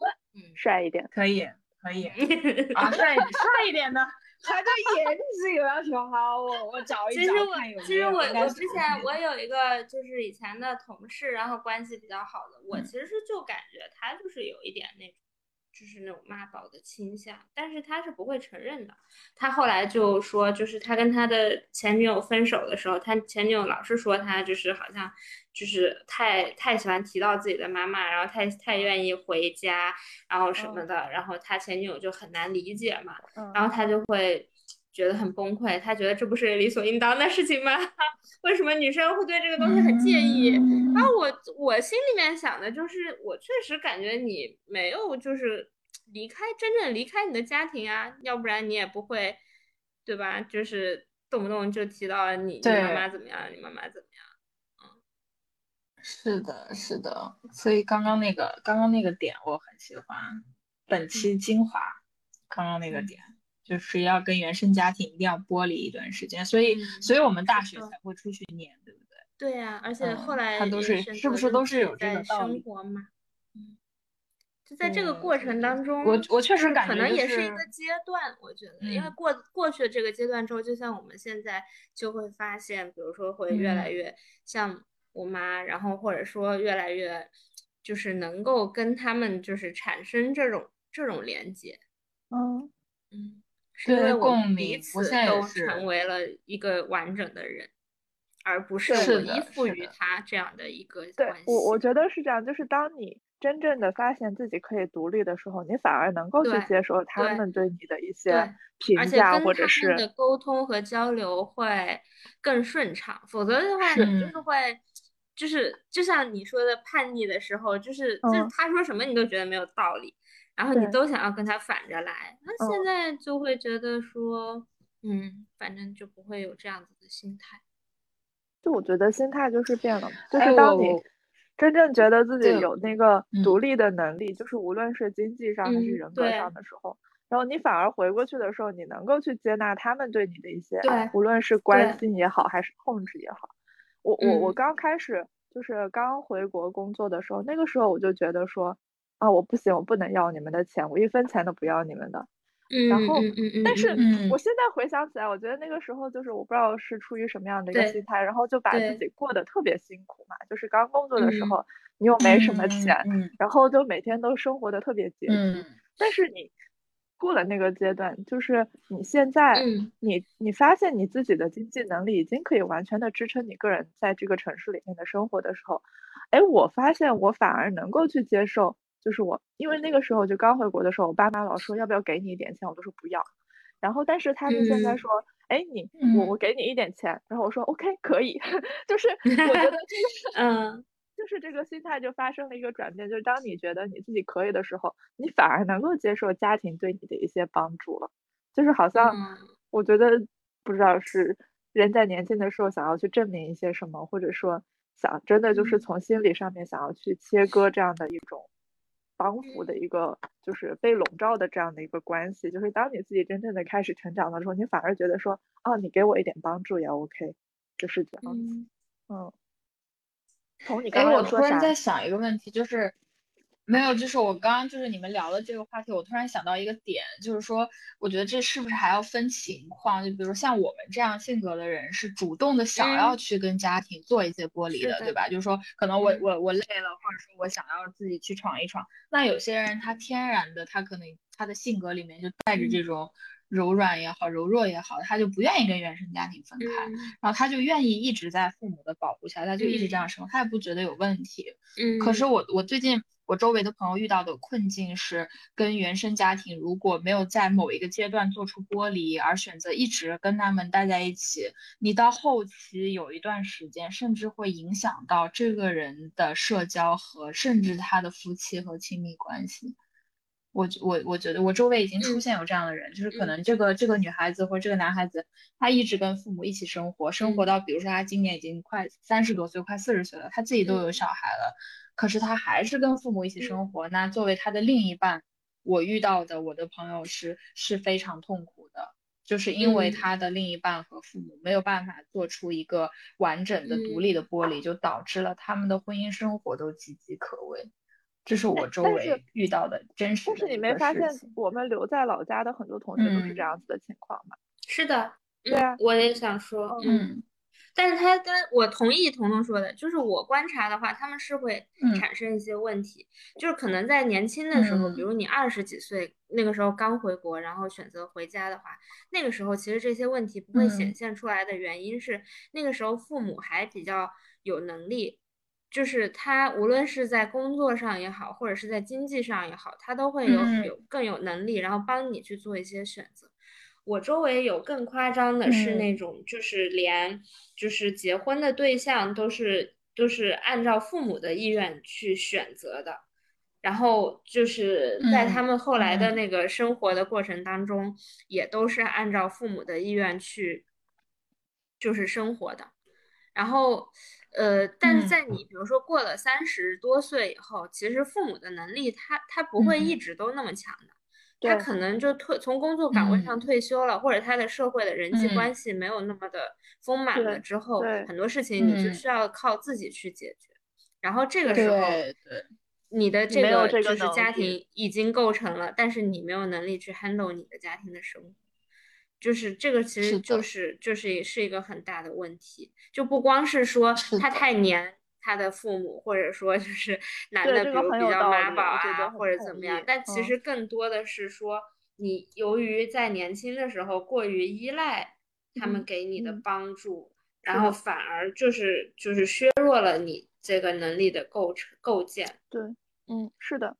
[SPEAKER 3] 嗯，
[SPEAKER 1] 帅一点。
[SPEAKER 2] 可以可以啊，帅帅一点的，还对颜值有要求。好，我我找一找
[SPEAKER 3] 其实我
[SPEAKER 2] 看有没有。
[SPEAKER 3] 其实我我之前我有一个就是以前的同事，然后关系比较好的，我
[SPEAKER 2] 嗯
[SPEAKER 3] 其实就感觉他就是有一点那种。就是那种妈宝的倾向，但是他是不会承认的。他后来就说，就是他跟他的前女友分手的时候，他前女友老是说他就是好像就是太太喜欢提到自己的妈妈，然后太太愿意回家，然后什么的，然后他前女友就很难理解嘛。
[SPEAKER 1] 嗯，
[SPEAKER 3] 然后他就会觉得很崩溃，他觉得这不是理所应当的事情吗？为什么女生会对这个东西很介意？然后我我心里面想的就是，我确实感觉你没有就是离开真正离开你的家庭啊，要不然你也不会，对吧？就是动不动就提到你你妈妈怎么样，你妈妈怎么样。
[SPEAKER 2] 是的，是的，所以刚刚那个刚刚那个点我很喜欢，本期精华，刚刚那个
[SPEAKER 3] 嗯。
[SPEAKER 2] 点就是要跟原生家庭一定要剥离一段时间，所以
[SPEAKER 3] 嗯
[SPEAKER 2] 所以我们大学才会出去念，对不对？
[SPEAKER 3] 对呀、而且
[SPEAKER 2] 嗯
[SPEAKER 3] 后来
[SPEAKER 2] 他都是是不是都是有
[SPEAKER 3] 在
[SPEAKER 2] 个道理
[SPEAKER 3] 生活嘛？嗯，就在这个过程当中，
[SPEAKER 2] 我我确实
[SPEAKER 3] 就是可能
[SPEAKER 2] 感觉就是
[SPEAKER 3] 也是一个阶段，我觉得，因为
[SPEAKER 2] 嗯。
[SPEAKER 3] 过过去的这个阶段之后，就像我们现在就会发现，比如说会越来
[SPEAKER 2] 嗯。
[SPEAKER 3] 越像我妈，然后或者说越来越就是能够跟他们就是产生这种这种连接，
[SPEAKER 1] 嗯，
[SPEAKER 3] 嗯，是因为我们彼此都成为了一个完整的人，而不是依附于他这样的一个
[SPEAKER 1] 对
[SPEAKER 3] 关系。
[SPEAKER 1] 我我觉得是这样，就是当你真正的发现自己可以独立的时候，你反而能够去接受他们对你的一些评
[SPEAKER 3] 而且
[SPEAKER 1] 价，或者
[SPEAKER 3] 他们的
[SPEAKER 1] 是
[SPEAKER 3] 沟通和交流会更顺畅，否则的话，你就。是
[SPEAKER 2] 是
[SPEAKER 3] 会，就是就像你说的叛逆的时候，就是就是
[SPEAKER 1] 嗯
[SPEAKER 3] 他说什么你都觉得没有道理，然后你都想要跟他反着来，那现
[SPEAKER 1] 嗯
[SPEAKER 3] 在就会觉得说，嗯，反正就不会有这样子的心态。
[SPEAKER 1] 就我觉得心态就是变了，就
[SPEAKER 2] 哎
[SPEAKER 1] 是当你真正觉得自己有那个
[SPEAKER 2] 嗯
[SPEAKER 1] 独立的能力，就是无论是经济上还是
[SPEAKER 3] 嗯
[SPEAKER 1] 人格上的时候，然后你反而回过去的时候，你能够去接纳他们对你的一些，
[SPEAKER 3] 对
[SPEAKER 1] 无论是关心也好，还是控制也好。我我我
[SPEAKER 3] 嗯。
[SPEAKER 1] 刚开始就是刚回国工作的时候，那个时候我就觉得说，啊，我不行，我不能要你们的钱，我一分钱都不要你们的。然后但是
[SPEAKER 2] 嗯
[SPEAKER 1] 我现在回想起来，我觉得那个时候就是我不知道是出于什么样的一个心态，然后就把自己过得特别辛苦嘛，就是刚工作的时
[SPEAKER 3] 嗯。
[SPEAKER 1] 候，你又没什么钱，
[SPEAKER 2] 嗯。
[SPEAKER 1] 然后就每天都生活的特别拮据。
[SPEAKER 2] 嗯
[SPEAKER 1] 但是你过了那个阶段，就是你现在，
[SPEAKER 3] 嗯。
[SPEAKER 1] 你你发现你自己的经济能力已经可以完全的支撑你个人在这个城市里面的生活的时候，哎，我发现我反而能够去接受，就是我因为那个时候就刚回国的时候，我爸妈老说要不要给你一点钱，我都说不要，然后但是他们现在
[SPEAKER 3] 嗯。
[SPEAKER 1] 说，哎，你我
[SPEAKER 2] 嗯。
[SPEAKER 1] 我给你一点钱，然后我说 OK 可以，就是我觉得这个。
[SPEAKER 3] 嗯
[SPEAKER 1] 就是这个心态就发生了一个转变，就是当你觉得你自己可以的时候，你反而能够接受家庭对你的一些帮助了。就是好像
[SPEAKER 3] 嗯
[SPEAKER 1] 我觉得不知道是人在年轻的时候想要去证明一些什么，或者说想真的就是
[SPEAKER 3] 嗯
[SPEAKER 1] 从心理上面想要去切割这样的一种帮扶的一个就是被笼罩的这样的一个关系。就是当你自己真正的开始成长的时候，你反而觉得说，哦，你给我一点帮助也 OK，就是这样子。
[SPEAKER 3] 嗯
[SPEAKER 1] 嗯，从你
[SPEAKER 2] 哎，
[SPEAKER 1] 刚刚
[SPEAKER 2] 我突然？在想一个问题，就是没有，就是我刚刚就是你们聊的这个话题，我突然想到一个点，就是说，我觉得这是不是还要分情况？就比如像我们这样性格的人，是主动的想要
[SPEAKER 3] 嗯
[SPEAKER 2] 去跟家庭做一些剥离的，对吧？就是说，可能我
[SPEAKER 3] 嗯
[SPEAKER 2] 我我累了，或者说我想要自己去闯一闯。那有些人他天然的，他可能他的性格里面就带着这种柔软也好，柔弱也好，他就不愿意跟原生家庭分开。
[SPEAKER 3] 嗯
[SPEAKER 2] 然后他就愿意一直在父母的保护下，他就一直这样
[SPEAKER 3] 嗯
[SPEAKER 2] 生活，他也不觉得有问题。
[SPEAKER 3] 嗯，
[SPEAKER 2] 可是我我最近我周围的朋友遇到的困境是，跟原生家庭如果没有在某一个阶段做出剥离，而选择一直跟他们待在一起，你到后期有一段时间，甚至会影响到这个人的社交和甚至他的夫妻和亲密关系。我我我觉得我周围已经出
[SPEAKER 3] 嗯。
[SPEAKER 2] 现有这样的人，就是可
[SPEAKER 3] 嗯。
[SPEAKER 2] 能这个这个女孩子或者这个男孩子，他一直跟父母一起生活，生活
[SPEAKER 3] 嗯。
[SPEAKER 2] 到比如说他今年已经快三十多岁，快四十岁了，他自己都有
[SPEAKER 3] 嗯。
[SPEAKER 2] 小孩了，可是他还是跟父母一起
[SPEAKER 3] 嗯。
[SPEAKER 2] 生活。那作为他的另一半，我遇到的我的朋友是是非常痛苦的，就是因为
[SPEAKER 3] 嗯。
[SPEAKER 2] 他的另一半和父母没有办法做出一个完整的独立的剥离，就导致了他们的婚姻生活都岌岌可危。这是我周围遇到的真实
[SPEAKER 1] 但是你没发现。我们留在老家的很多同学都是这
[SPEAKER 2] 嗯
[SPEAKER 1] 样子的情况吗？
[SPEAKER 3] 是的，
[SPEAKER 1] 对啊
[SPEAKER 3] 嗯，我也想说，
[SPEAKER 1] 嗯
[SPEAKER 3] 嗯，但是他跟我同意彤彤说的，就是我观察的话，他们是会
[SPEAKER 2] 嗯
[SPEAKER 3] 产生一些问题，就是可能在年轻的时候，比
[SPEAKER 2] 嗯
[SPEAKER 3] 如你二十几岁那个时候刚回国，然后选择回家的话，那个时候其实这些问题不会显
[SPEAKER 2] 嗯
[SPEAKER 3] 现出来的原因是，那个时候父母还比较有能力。就是他无论是在工作上也好，或者是在经济上也好，他都会有
[SPEAKER 2] 嗯
[SPEAKER 3] 有更有能力，然后帮你去做一些选择。我周围有更夸张的是那
[SPEAKER 2] 嗯
[SPEAKER 3] 种，就是连就是结婚的对象都是都是按照父母的意愿去选择的，然后就是在他
[SPEAKER 2] 嗯
[SPEAKER 3] 们后来的
[SPEAKER 2] 嗯
[SPEAKER 3] 那个生活的过程当中，也都是按照父母的意愿去就是生活的。然后，呃，但是
[SPEAKER 2] 嗯
[SPEAKER 3] 在你。比如说过了三十多岁以后，其实父母的能力他他不会一。
[SPEAKER 2] 嗯
[SPEAKER 3] 直都那么强的，他可能就退从工作岗位上。
[SPEAKER 2] 嗯
[SPEAKER 3] 退休了，或者他的社会的人际
[SPEAKER 2] 嗯
[SPEAKER 3] 关。系没有那么的丰满了之后，
[SPEAKER 1] 对
[SPEAKER 3] 很多事情你就
[SPEAKER 2] 嗯
[SPEAKER 3] 需。要靠自己去解决。然后这个时候，
[SPEAKER 2] 对对，
[SPEAKER 3] 你的这个就是家庭已经构成了，但是你没有能力去 handle 你的家庭的生活。就是这个，其实就是就是也是一个很大的问题，就不光是说他。太黏他的父母，或者说就是男的，比较妈宝啊，或者怎么样，但其
[SPEAKER 1] 嗯。
[SPEAKER 3] 实更多的是说，你由于在年轻的时候过于依赖他们
[SPEAKER 1] 嗯
[SPEAKER 3] 给你的
[SPEAKER 1] 嗯。
[SPEAKER 3] 帮助，然后反而就是就是削弱了你这个能力的构成构建。
[SPEAKER 1] 对，嗯，是的，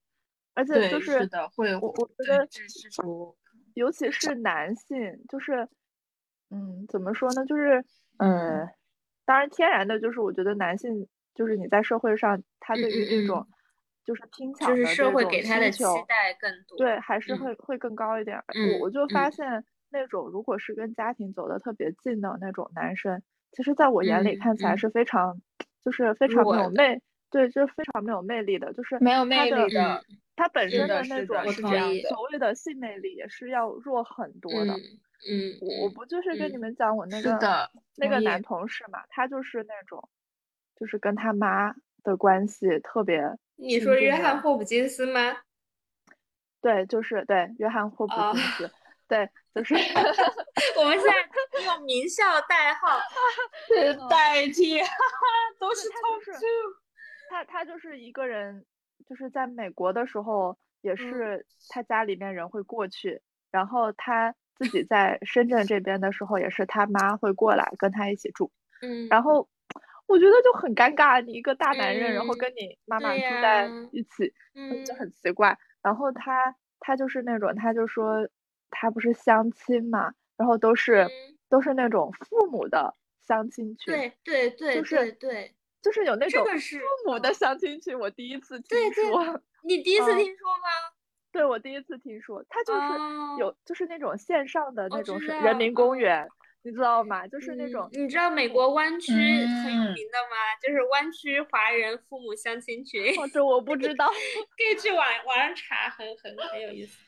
[SPEAKER 1] 而且就是
[SPEAKER 2] 的，会
[SPEAKER 1] 我我觉得
[SPEAKER 2] 这是属
[SPEAKER 1] 尤其是男性，就是，嗯，怎么说呢？就是，呃，当然天然的，就是我觉得男性，就是你在社会上，他
[SPEAKER 3] 嗯
[SPEAKER 1] 对于
[SPEAKER 3] 嗯
[SPEAKER 1] 这种。
[SPEAKER 3] 嗯
[SPEAKER 1] 就是拼
[SPEAKER 3] 就是
[SPEAKER 1] 抢的这种
[SPEAKER 3] 社会给他的期
[SPEAKER 1] 需求，
[SPEAKER 3] 待更多。
[SPEAKER 1] 对，还是
[SPEAKER 3] 嗯
[SPEAKER 1] 会会更高一点。我我就发
[SPEAKER 3] 嗯。
[SPEAKER 1] 现那种如果是跟家庭走的特别近的那种男生，其实在我眼里
[SPEAKER 3] 嗯
[SPEAKER 1] 看起来
[SPEAKER 3] 嗯
[SPEAKER 1] 是非常，就是非常没有魅，对，就是非常没有魅力的，就是
[SPEAKER 2] 没有魅力的，
[SPEAKER 3] 嗯
[SPEAKER 1] 他本身的那种
[SPEAKER 3] 是这样的。
[SPEAKER 1] 所谓的性魅力也是要弱很多的。
[SPEAKER 3] 嗯嗯，
[SPEAKER 1] 我我不就是跟你
[SPEAKER 3] 嗯
[SPEAKER 1] 们讲我那个那个男同事嘛，他就是那种，就是跟他妈的关系特别
[SPEAKER 3] 你说约翰霍普金斯吗？
[SPEAKER 1] 对，就是对，约翰霍普金斯，对，就是。
[SPEAKER 3] 我们现在用名校代号
[SPEAKER 2] 代替，都是
[SPEAKER 1] 他就是他他就是一个人，就是在美国的时候，也是他家里面人会过去，然后他自己在深圳这边的时候，也是他妈会过来跟他一起住，
[SPEAKER 3] 嗯，
[SPEAKER 1] 然。后我觉得就很尴尬，你一个大男人，然后
[SPEAKER 3] 嗯
[SPEAKER 1] 跟你妈妈住在一起，
[SPEAKER 3] 嗯。
[SPEAKER 1] 就很奇怪。然后他他就是那种，他就说他不是相亲嘛，然后都是、
[SPEAKER 3] 嗯。
[SPEAKER 1] 都是那种父母的相亲群，
[SPEAKER 3] 对对对
[SPEAKER 1] 就是
[SPEAKER 3] 对对，
[SPEAKER 1] 就是有那种父母的相亲群，我第一次听
[SPEAKER 3] 对对
[SPEAKER 1] 说，
[SPEAKER 3] 你第一次
[SPEAKER 1] 嗯
[SPEAKER 3] 听说吗？
[SPEAKER 1] 对我第一次听说，他就是
[SPEAKER 3] 哦
[SPEAKER 1] 有就是那种线上的那种是人民公
[SPEAKER 3] 嗯
[SPEAKER 1] 园，你知道吗？就是那
[SPEAKER 3] 嗯
[SPEAKER 1] 种
[SPEAKER 3] 你知道美国湾区很有
[SPEAKER 2] 嗯
[SPEAKER 3] 名的吗？就是湾区华人父母相亲群，
[SPEAKER 1] 哦，这我不知道。
[SPEAKER 3] 可以去网网上查，很很很有意思。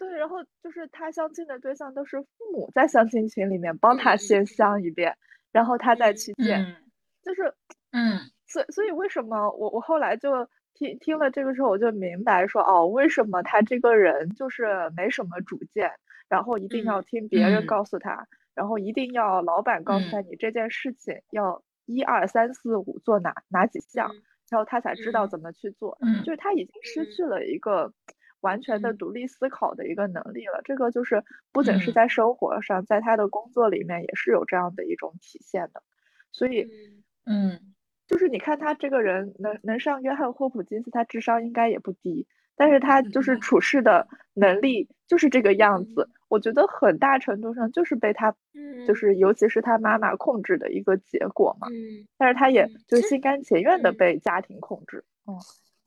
[SPEAKER 1] 对，然后就是他相亲的对象都是父母在相亲群里面帮他
[SPEAKER 3] 嗯
[SPEAKER 1] 先相一遍，然后他再
[SPEAKER 3] 嗯
[SPEAKER 1] 去见，
[SPEAKER 2] 嗯
[SPEAKER 1] 就是
[SPEAKER 2] 嗯。
[SPEAKER 1] 所以所以为什么我我后来就听听了这个之后，我就明白说哦，为什么他这个人就是没什么主见，然后一定要
[SPEAKER 3] 嗯
[SPEAKER 1] 听别人
[SPEAKER 2] 嗯。
[SPEAKER 1] 告诉他，然后一定要老板告诉他你这件事情要一二三四五做哪哪几项，
[SPEAKER 3] 嗯
[SPEAKER 1] 然后他才知道
[SPEAKER 3] 嗯
[SPEAKER 1] 怎么去做，
[SPEAKER 2] 嗯
[SPEAKER 1] 就是他已经失
[SPEAKER 3] 嗯
[SPEAKER 1] 去了一个完全的
[SPEAKER 3] 嗯。
[SPEAKER 1] 独立思考的一个能力了。这个就是不仅是
[SPEAKER 2] 嗯。
[SPEAKER 1] 在生活上，在他的工作里面也是有这样的一种体现的。所以
[SPEAKER 3] 嗯。
[SPEAKER 2] 嗯
[SPEAKER 1] 就是你看他这个人能能上约翰霍普金斯，他智商应该也不低，但是他就是处事的能力就是这个样子。我觉得很大程度上就是被他，
[SPEAKER 3] 嗯，
[SPEAKER 1] 就是尤其是他妈妈控制的一个结果嘛。
[SPEAKER 3] 嗯
[SPEAKER 1] 但是他也就是心甘情愿的
[SPEAKER 3] 嗯
[SPEAKER 1] 被家庭控制。嗯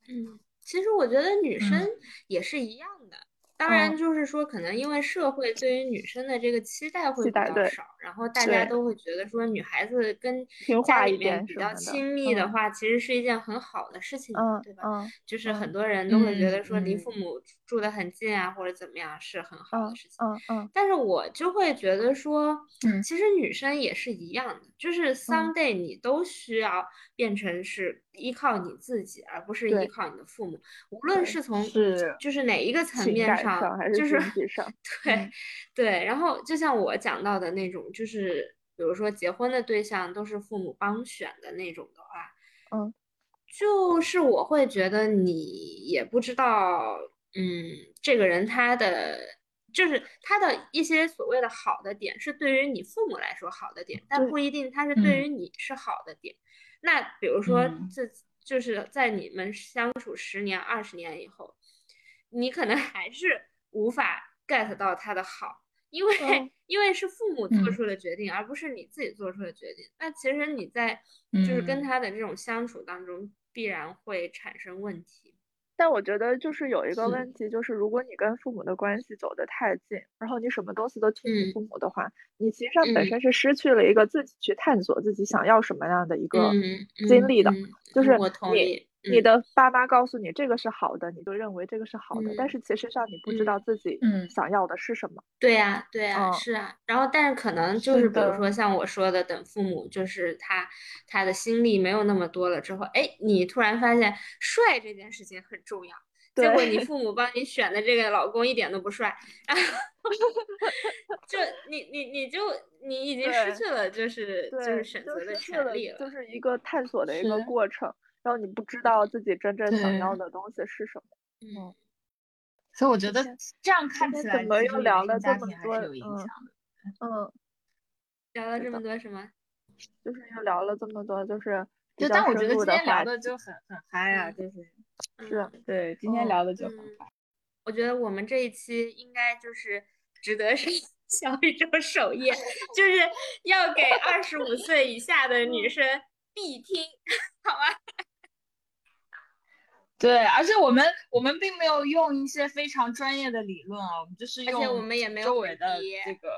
[SPEAKER 3] 嗯，其实我觉得女生
[SPEAKER 2] 嗯
[SPEAKER 3] 也是一样的。当然，
[SPEAKER 1] 嗯。
[SPEAKER 3] 就是说，可能因为社会对于女生的这个期待会比较少，然后大家都会觉得说，女孩子跟家里面比较亲密的
[SPEAKER 1] 嗯。
[SPEAKER 3] 话，其实是一件很好的事情，
[SPEAKER 1] 嗯
[SPEAKER 3] 对吧？
[SPEAKER 1] 嗯？
[SPEAKER 3] 就是很
[SPEAKER 1] 嗯
[SPEAKER 3] 多人都会觉得
[SPEAKER 2] 嗯
[SPEAKER 3] 说，离
[SPEAKER 2] 嗯
[SPEAKER 3] 父母住得很近啊，或者怎么样是很好的
[SPEAKER 1] 嗯
[SPEAKER 3] 事情。
[SPEAKER 1] 嗯嗯
[SPEAKER 3] 但是我就会觉得说，
[SPEAKER 2] 嗯
[SPEAKER 3] 其实女生也是一样的，就是 someday 你都需要变成是依靠你自己，而不是依靠你的父母。无论是从
[SPEAKER 2] 是
[SPEAKER 3] 就是哪一个层面上，
[SPEAKER 1] 上还是
[SPEAKER 3] 就是 对
[SPEAKER 1] 嗯
[SPEAKER 3] 对。然后就像我讲到的那种，就是比如说结婚的对象都是父母帮选的那种的话，
[SPEAKER 1] 嗯
[SPEAKER 3] 就是我会觉得你也不知道，嗯，这个人他的就是他的一些所谓的好的点，是对于你父母来说好的点，但不一定他是
[SPEAKER 2] 嗯
[SPEAKER 3] 对于你是好的点。那比如说
[SPEAKER 2] 嗯
[SPEAKER 3] 这就是在你们相处十年、二十年以后，你可能还是无法 get 到他的好。因为、
[SPEAKER 1] 嗯
[SPEAKER 3] 因为是父母做
[SPEAKER 2] 嗯
[SPEAKER 3] 出的决定，而不是你自己做出的决定。那其实你在就是跟
[SPEAKER 2] 嗯
[SPEAKER 3] 他的这种相处当中，必然会产生问题。
[SPEAKER 1] 但我觉得就是有一个问题，就是如果你跟父母的关系走得太近，然后你什么东西都听你
[SPEAKER 3] 嗯。
[SPEAKER 1] 父母的话，你其实上本
[SPEAKER 3] 嗯。
[SPEAKER 1] 身是失去了一个自己去探索自己想要什么样的一个
[SPEAKER 3] 嗯
[SPEAKER 1] 经历的。就是
[SPEAKER 3] 我同
[SPEAKER 1] 你
[SPEAKER 3] 意。嗯
[SPEAKER 1] 你的爸妈告诉你这个是好的，你就认为这个是好的，但
[SPEAKER 3] 嗯
[SPEAKER 1] 是其实上你不知
[SPEAKER 3] 嗯
[SPEAKER 1] 道自己
[SPEAKER 2] 嗯
[SPEAKER 1] 想要的是什么。
[SPEAKER 3] 对呀，对呀，
[SPEAKER 1] 嗯
[SPEAKER 3] 是啊。然后，但是可能就是是比如说像我说的，等父母就是他他的心力没有那么多了之后，哎，你突然发现帅这件事情很重要。结果你父母帮你选的这个老公一点都不帅，然后 就你你你就你已经失去了就是，就是选择的权利了。
[SPEAKER 1] 就是一个探索的一个过程，然后你不知道自己真正想要的东西是什么。
[SPEAKER 3] 嗯
[SPEAKER 2] 所以我觉得这样看起来，
[SPEAKER 1] 怎么又聊了这么多
[SPEAKER 2] 有影
[SPEAKER 1] 嗯
[SPEAKER 2] 响的。
[SPEAKER 1] 嗯，
[SPEAKER 3] 聊了这么多什么？
[SPEAKER 1] 就是又聊了这么多，就是
[SPEAKER 2] 就但我觉得今天聊的。就很很嗨啊，
[SPEAKER 3] 嗯
[SPEAKER 2] 就是
[SPEAKER 1] 是
[SPEAKER 3] 嗯
[SPEAKER 2] 对今天
[SPEAKER 1] 嗯
[SPEAKER 2] 聊的就很
[SPEAKER 3] 嗯
[SPEAKER 2] 嗨。
[SPEAKER 3] 我觉得我们这一期应该就是值得是小宇宙首页，就是要给二十五岁以下的女生必听，好吗？
[SPEAKER 2] 对，而且我们我们并没有用一些非常专业的理论啊，我们就是
[SPEAKER 3] 而且
[SPEAKER 2] 用
[SPEAKER 3] 我们也没有很
[SPEAKER 2] 周围的这个，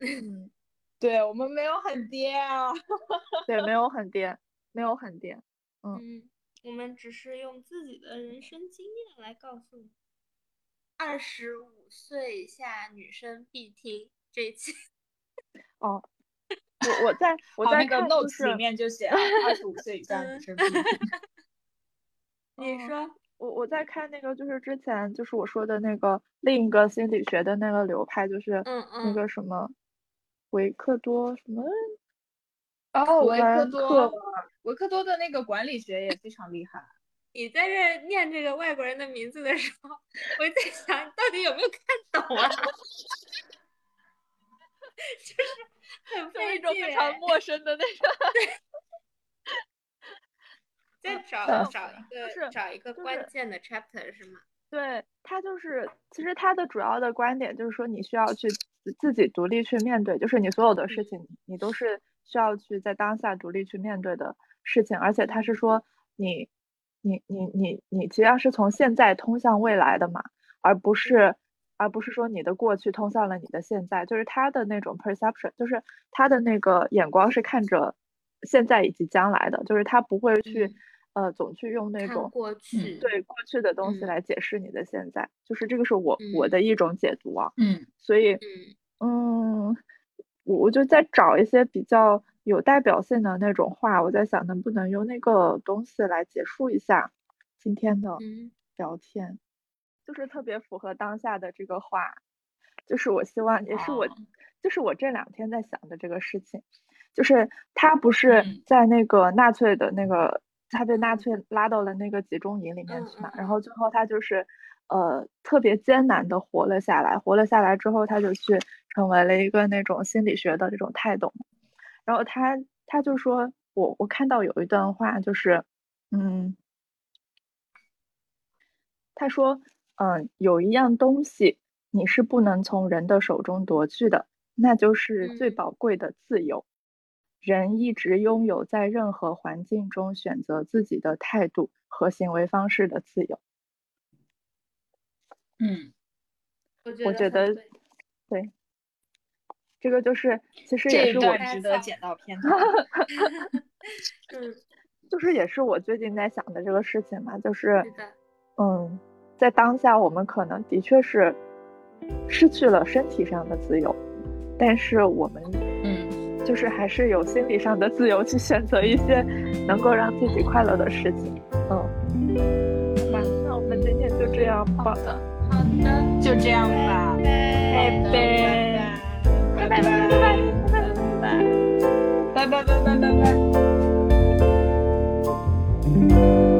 [SPEAKER 1] 嗯，
[SPEAKER 2] 对我们没有很爹啊。
[SPEAKER 1] 对，没有很颠，没有很颠。嗯
[SPEAKER 3] 嗯，我们只是用自己的人生经验来告诉你，二十五岁以下女生必听这一期。
[SPEAKER 1] 哦，我我在我
[SPEAKER 2] 在，那个 notes 里面就写了，二十五岁以下女
[SPEAKER 3] 嗯
[SPEAKER 2] 生必听。
[SPEAKER 3] 你
[SPEAKER 1] 嗯
[SPEAKER 3] 说，
[SPEAKER 1] 我我在看那个，就是之前就是我说的那个另一个心理学的那个流派，就是
[SPEAKER 3] 嗯
[SPEAKER 1] 那
[SPEAKER 3] 嗯，
[SPEAKER 1] 个什么维克多什么
[SPEAKER 2] 哦，维克多，维克多的那个管理学也非常厉害。
[SPEAKER 3] 你在这念这个外国人的名字的时候，我在想，你到底有没有看懂啊？就是很
[SPEAKER 1] 就是一种非常
[SPEAKER 3] 哎
[SPEAKER 1] 陌生的那个。
[SPEAKER 3] 再找
[SPEAKER 1] 嗯
[SPEAKER 3] 找一个
[SPEAKER 1] 就是
[SPEAKER 3] 找一个关键的 chapter 是吗？
[SPEAKER 1] 对，他就是，其实他的主要的观点就是说，你需要去自自己独立去面对，就是你所有的事
[SPEAKER 3] 嗯
[SPEAKER 1] 情，你都是需要去在当下独立去面对的事情，而且他是说你，你你你你其实上是从现在通向未来的嘛，而不是而不是说你的过去通向了你的现在，就是他的那种 perception，就是他的那个眼光是看着现在以及将来的，就是他不会去。
[SPEAKER 3] 嗯
[SPEAKER 1] 呃，总去用那种
[SPEAKER 3] 过去，
[SPEAKER 1] 对过去的东西
[SPEAKER 3] 嗯。
[SPEAKER 1] 来解释你的现在，就是这个是我我
[SPEAKER 3] 嗯。
[SPEAKER 1] 的一种解读啊。
[SPEAKER 2] 嗯
[SPEAKER 1] 所以，
[SPEAKER 3] 嗯。
[SPEAKER 1] 嗯，我我就在找一些比较有代表性的那种话，我在想能不能用那个东西来结束一下今天的
[SPEAKER 3] 嗯。
[SPEAKER 1] 聊天，就是特别符合当下的这个话，就是我希望也是我，
[SPEAKER 2] 哦。
[SPEAKER 1] 就是我这两天在想的这个事情，就是他不是
[SPEAKER 2] 嗯。
[SPEAKER 1] 在那个纳粹的那个，他被纳
[SPEAKER 3] 嗯
[SPEAKER 1] 粹拉到了那个集中营里面
[SPEAKER 3] 嗯
[SPEAKER 1] 去嘛，
[SPEAKER 3] 嗯
[SPEAKER 1] 然后最后他就是呃特别艰难的活了下来，活了下来之后，他就去成为了一个那种心理学的这种泰斗，然后他他就说我我看到有一段话就是嗯。他说：“嗯，有一样东西你是不能从人的手中夺去的，那就是最
[SPEAKER 3] 嗯
[SPEAKER 1] 宝贵的自由。人一直拥有在任何环境中选择自己的态度和行为方式的自由。
[SPEAKER 2] 嗯
[SPEAKER 3] 我觉
[SPEAKER 1] 得
[SPEAKER 3] 对
[SPEAKER 1] 对，这个就是其实也是我
[SPEAKER 2] 段值得剪到片头。
[SPEAKER 3] 嗯
[SPEAKER 1] 就是也是我最近在想的这个事情嘛，就是嗯，在当下我们可能的确是失去了身体上的自由，但是我们
[SPEAKER 2] 嗯，
[SPEAKER 1] 就是还是有心理上的自由去选择一些能够让自己快乐的事情，嗯。好吧，那我们今天就这样，
[SPEAKER 2] 好的，
[SPEAKER 3] 好的，
[SPEAKER 2] 就这样吧，拜拜，拜拜，拜拜，拜拜，拜拜，拜拜，拜拜，拜拜。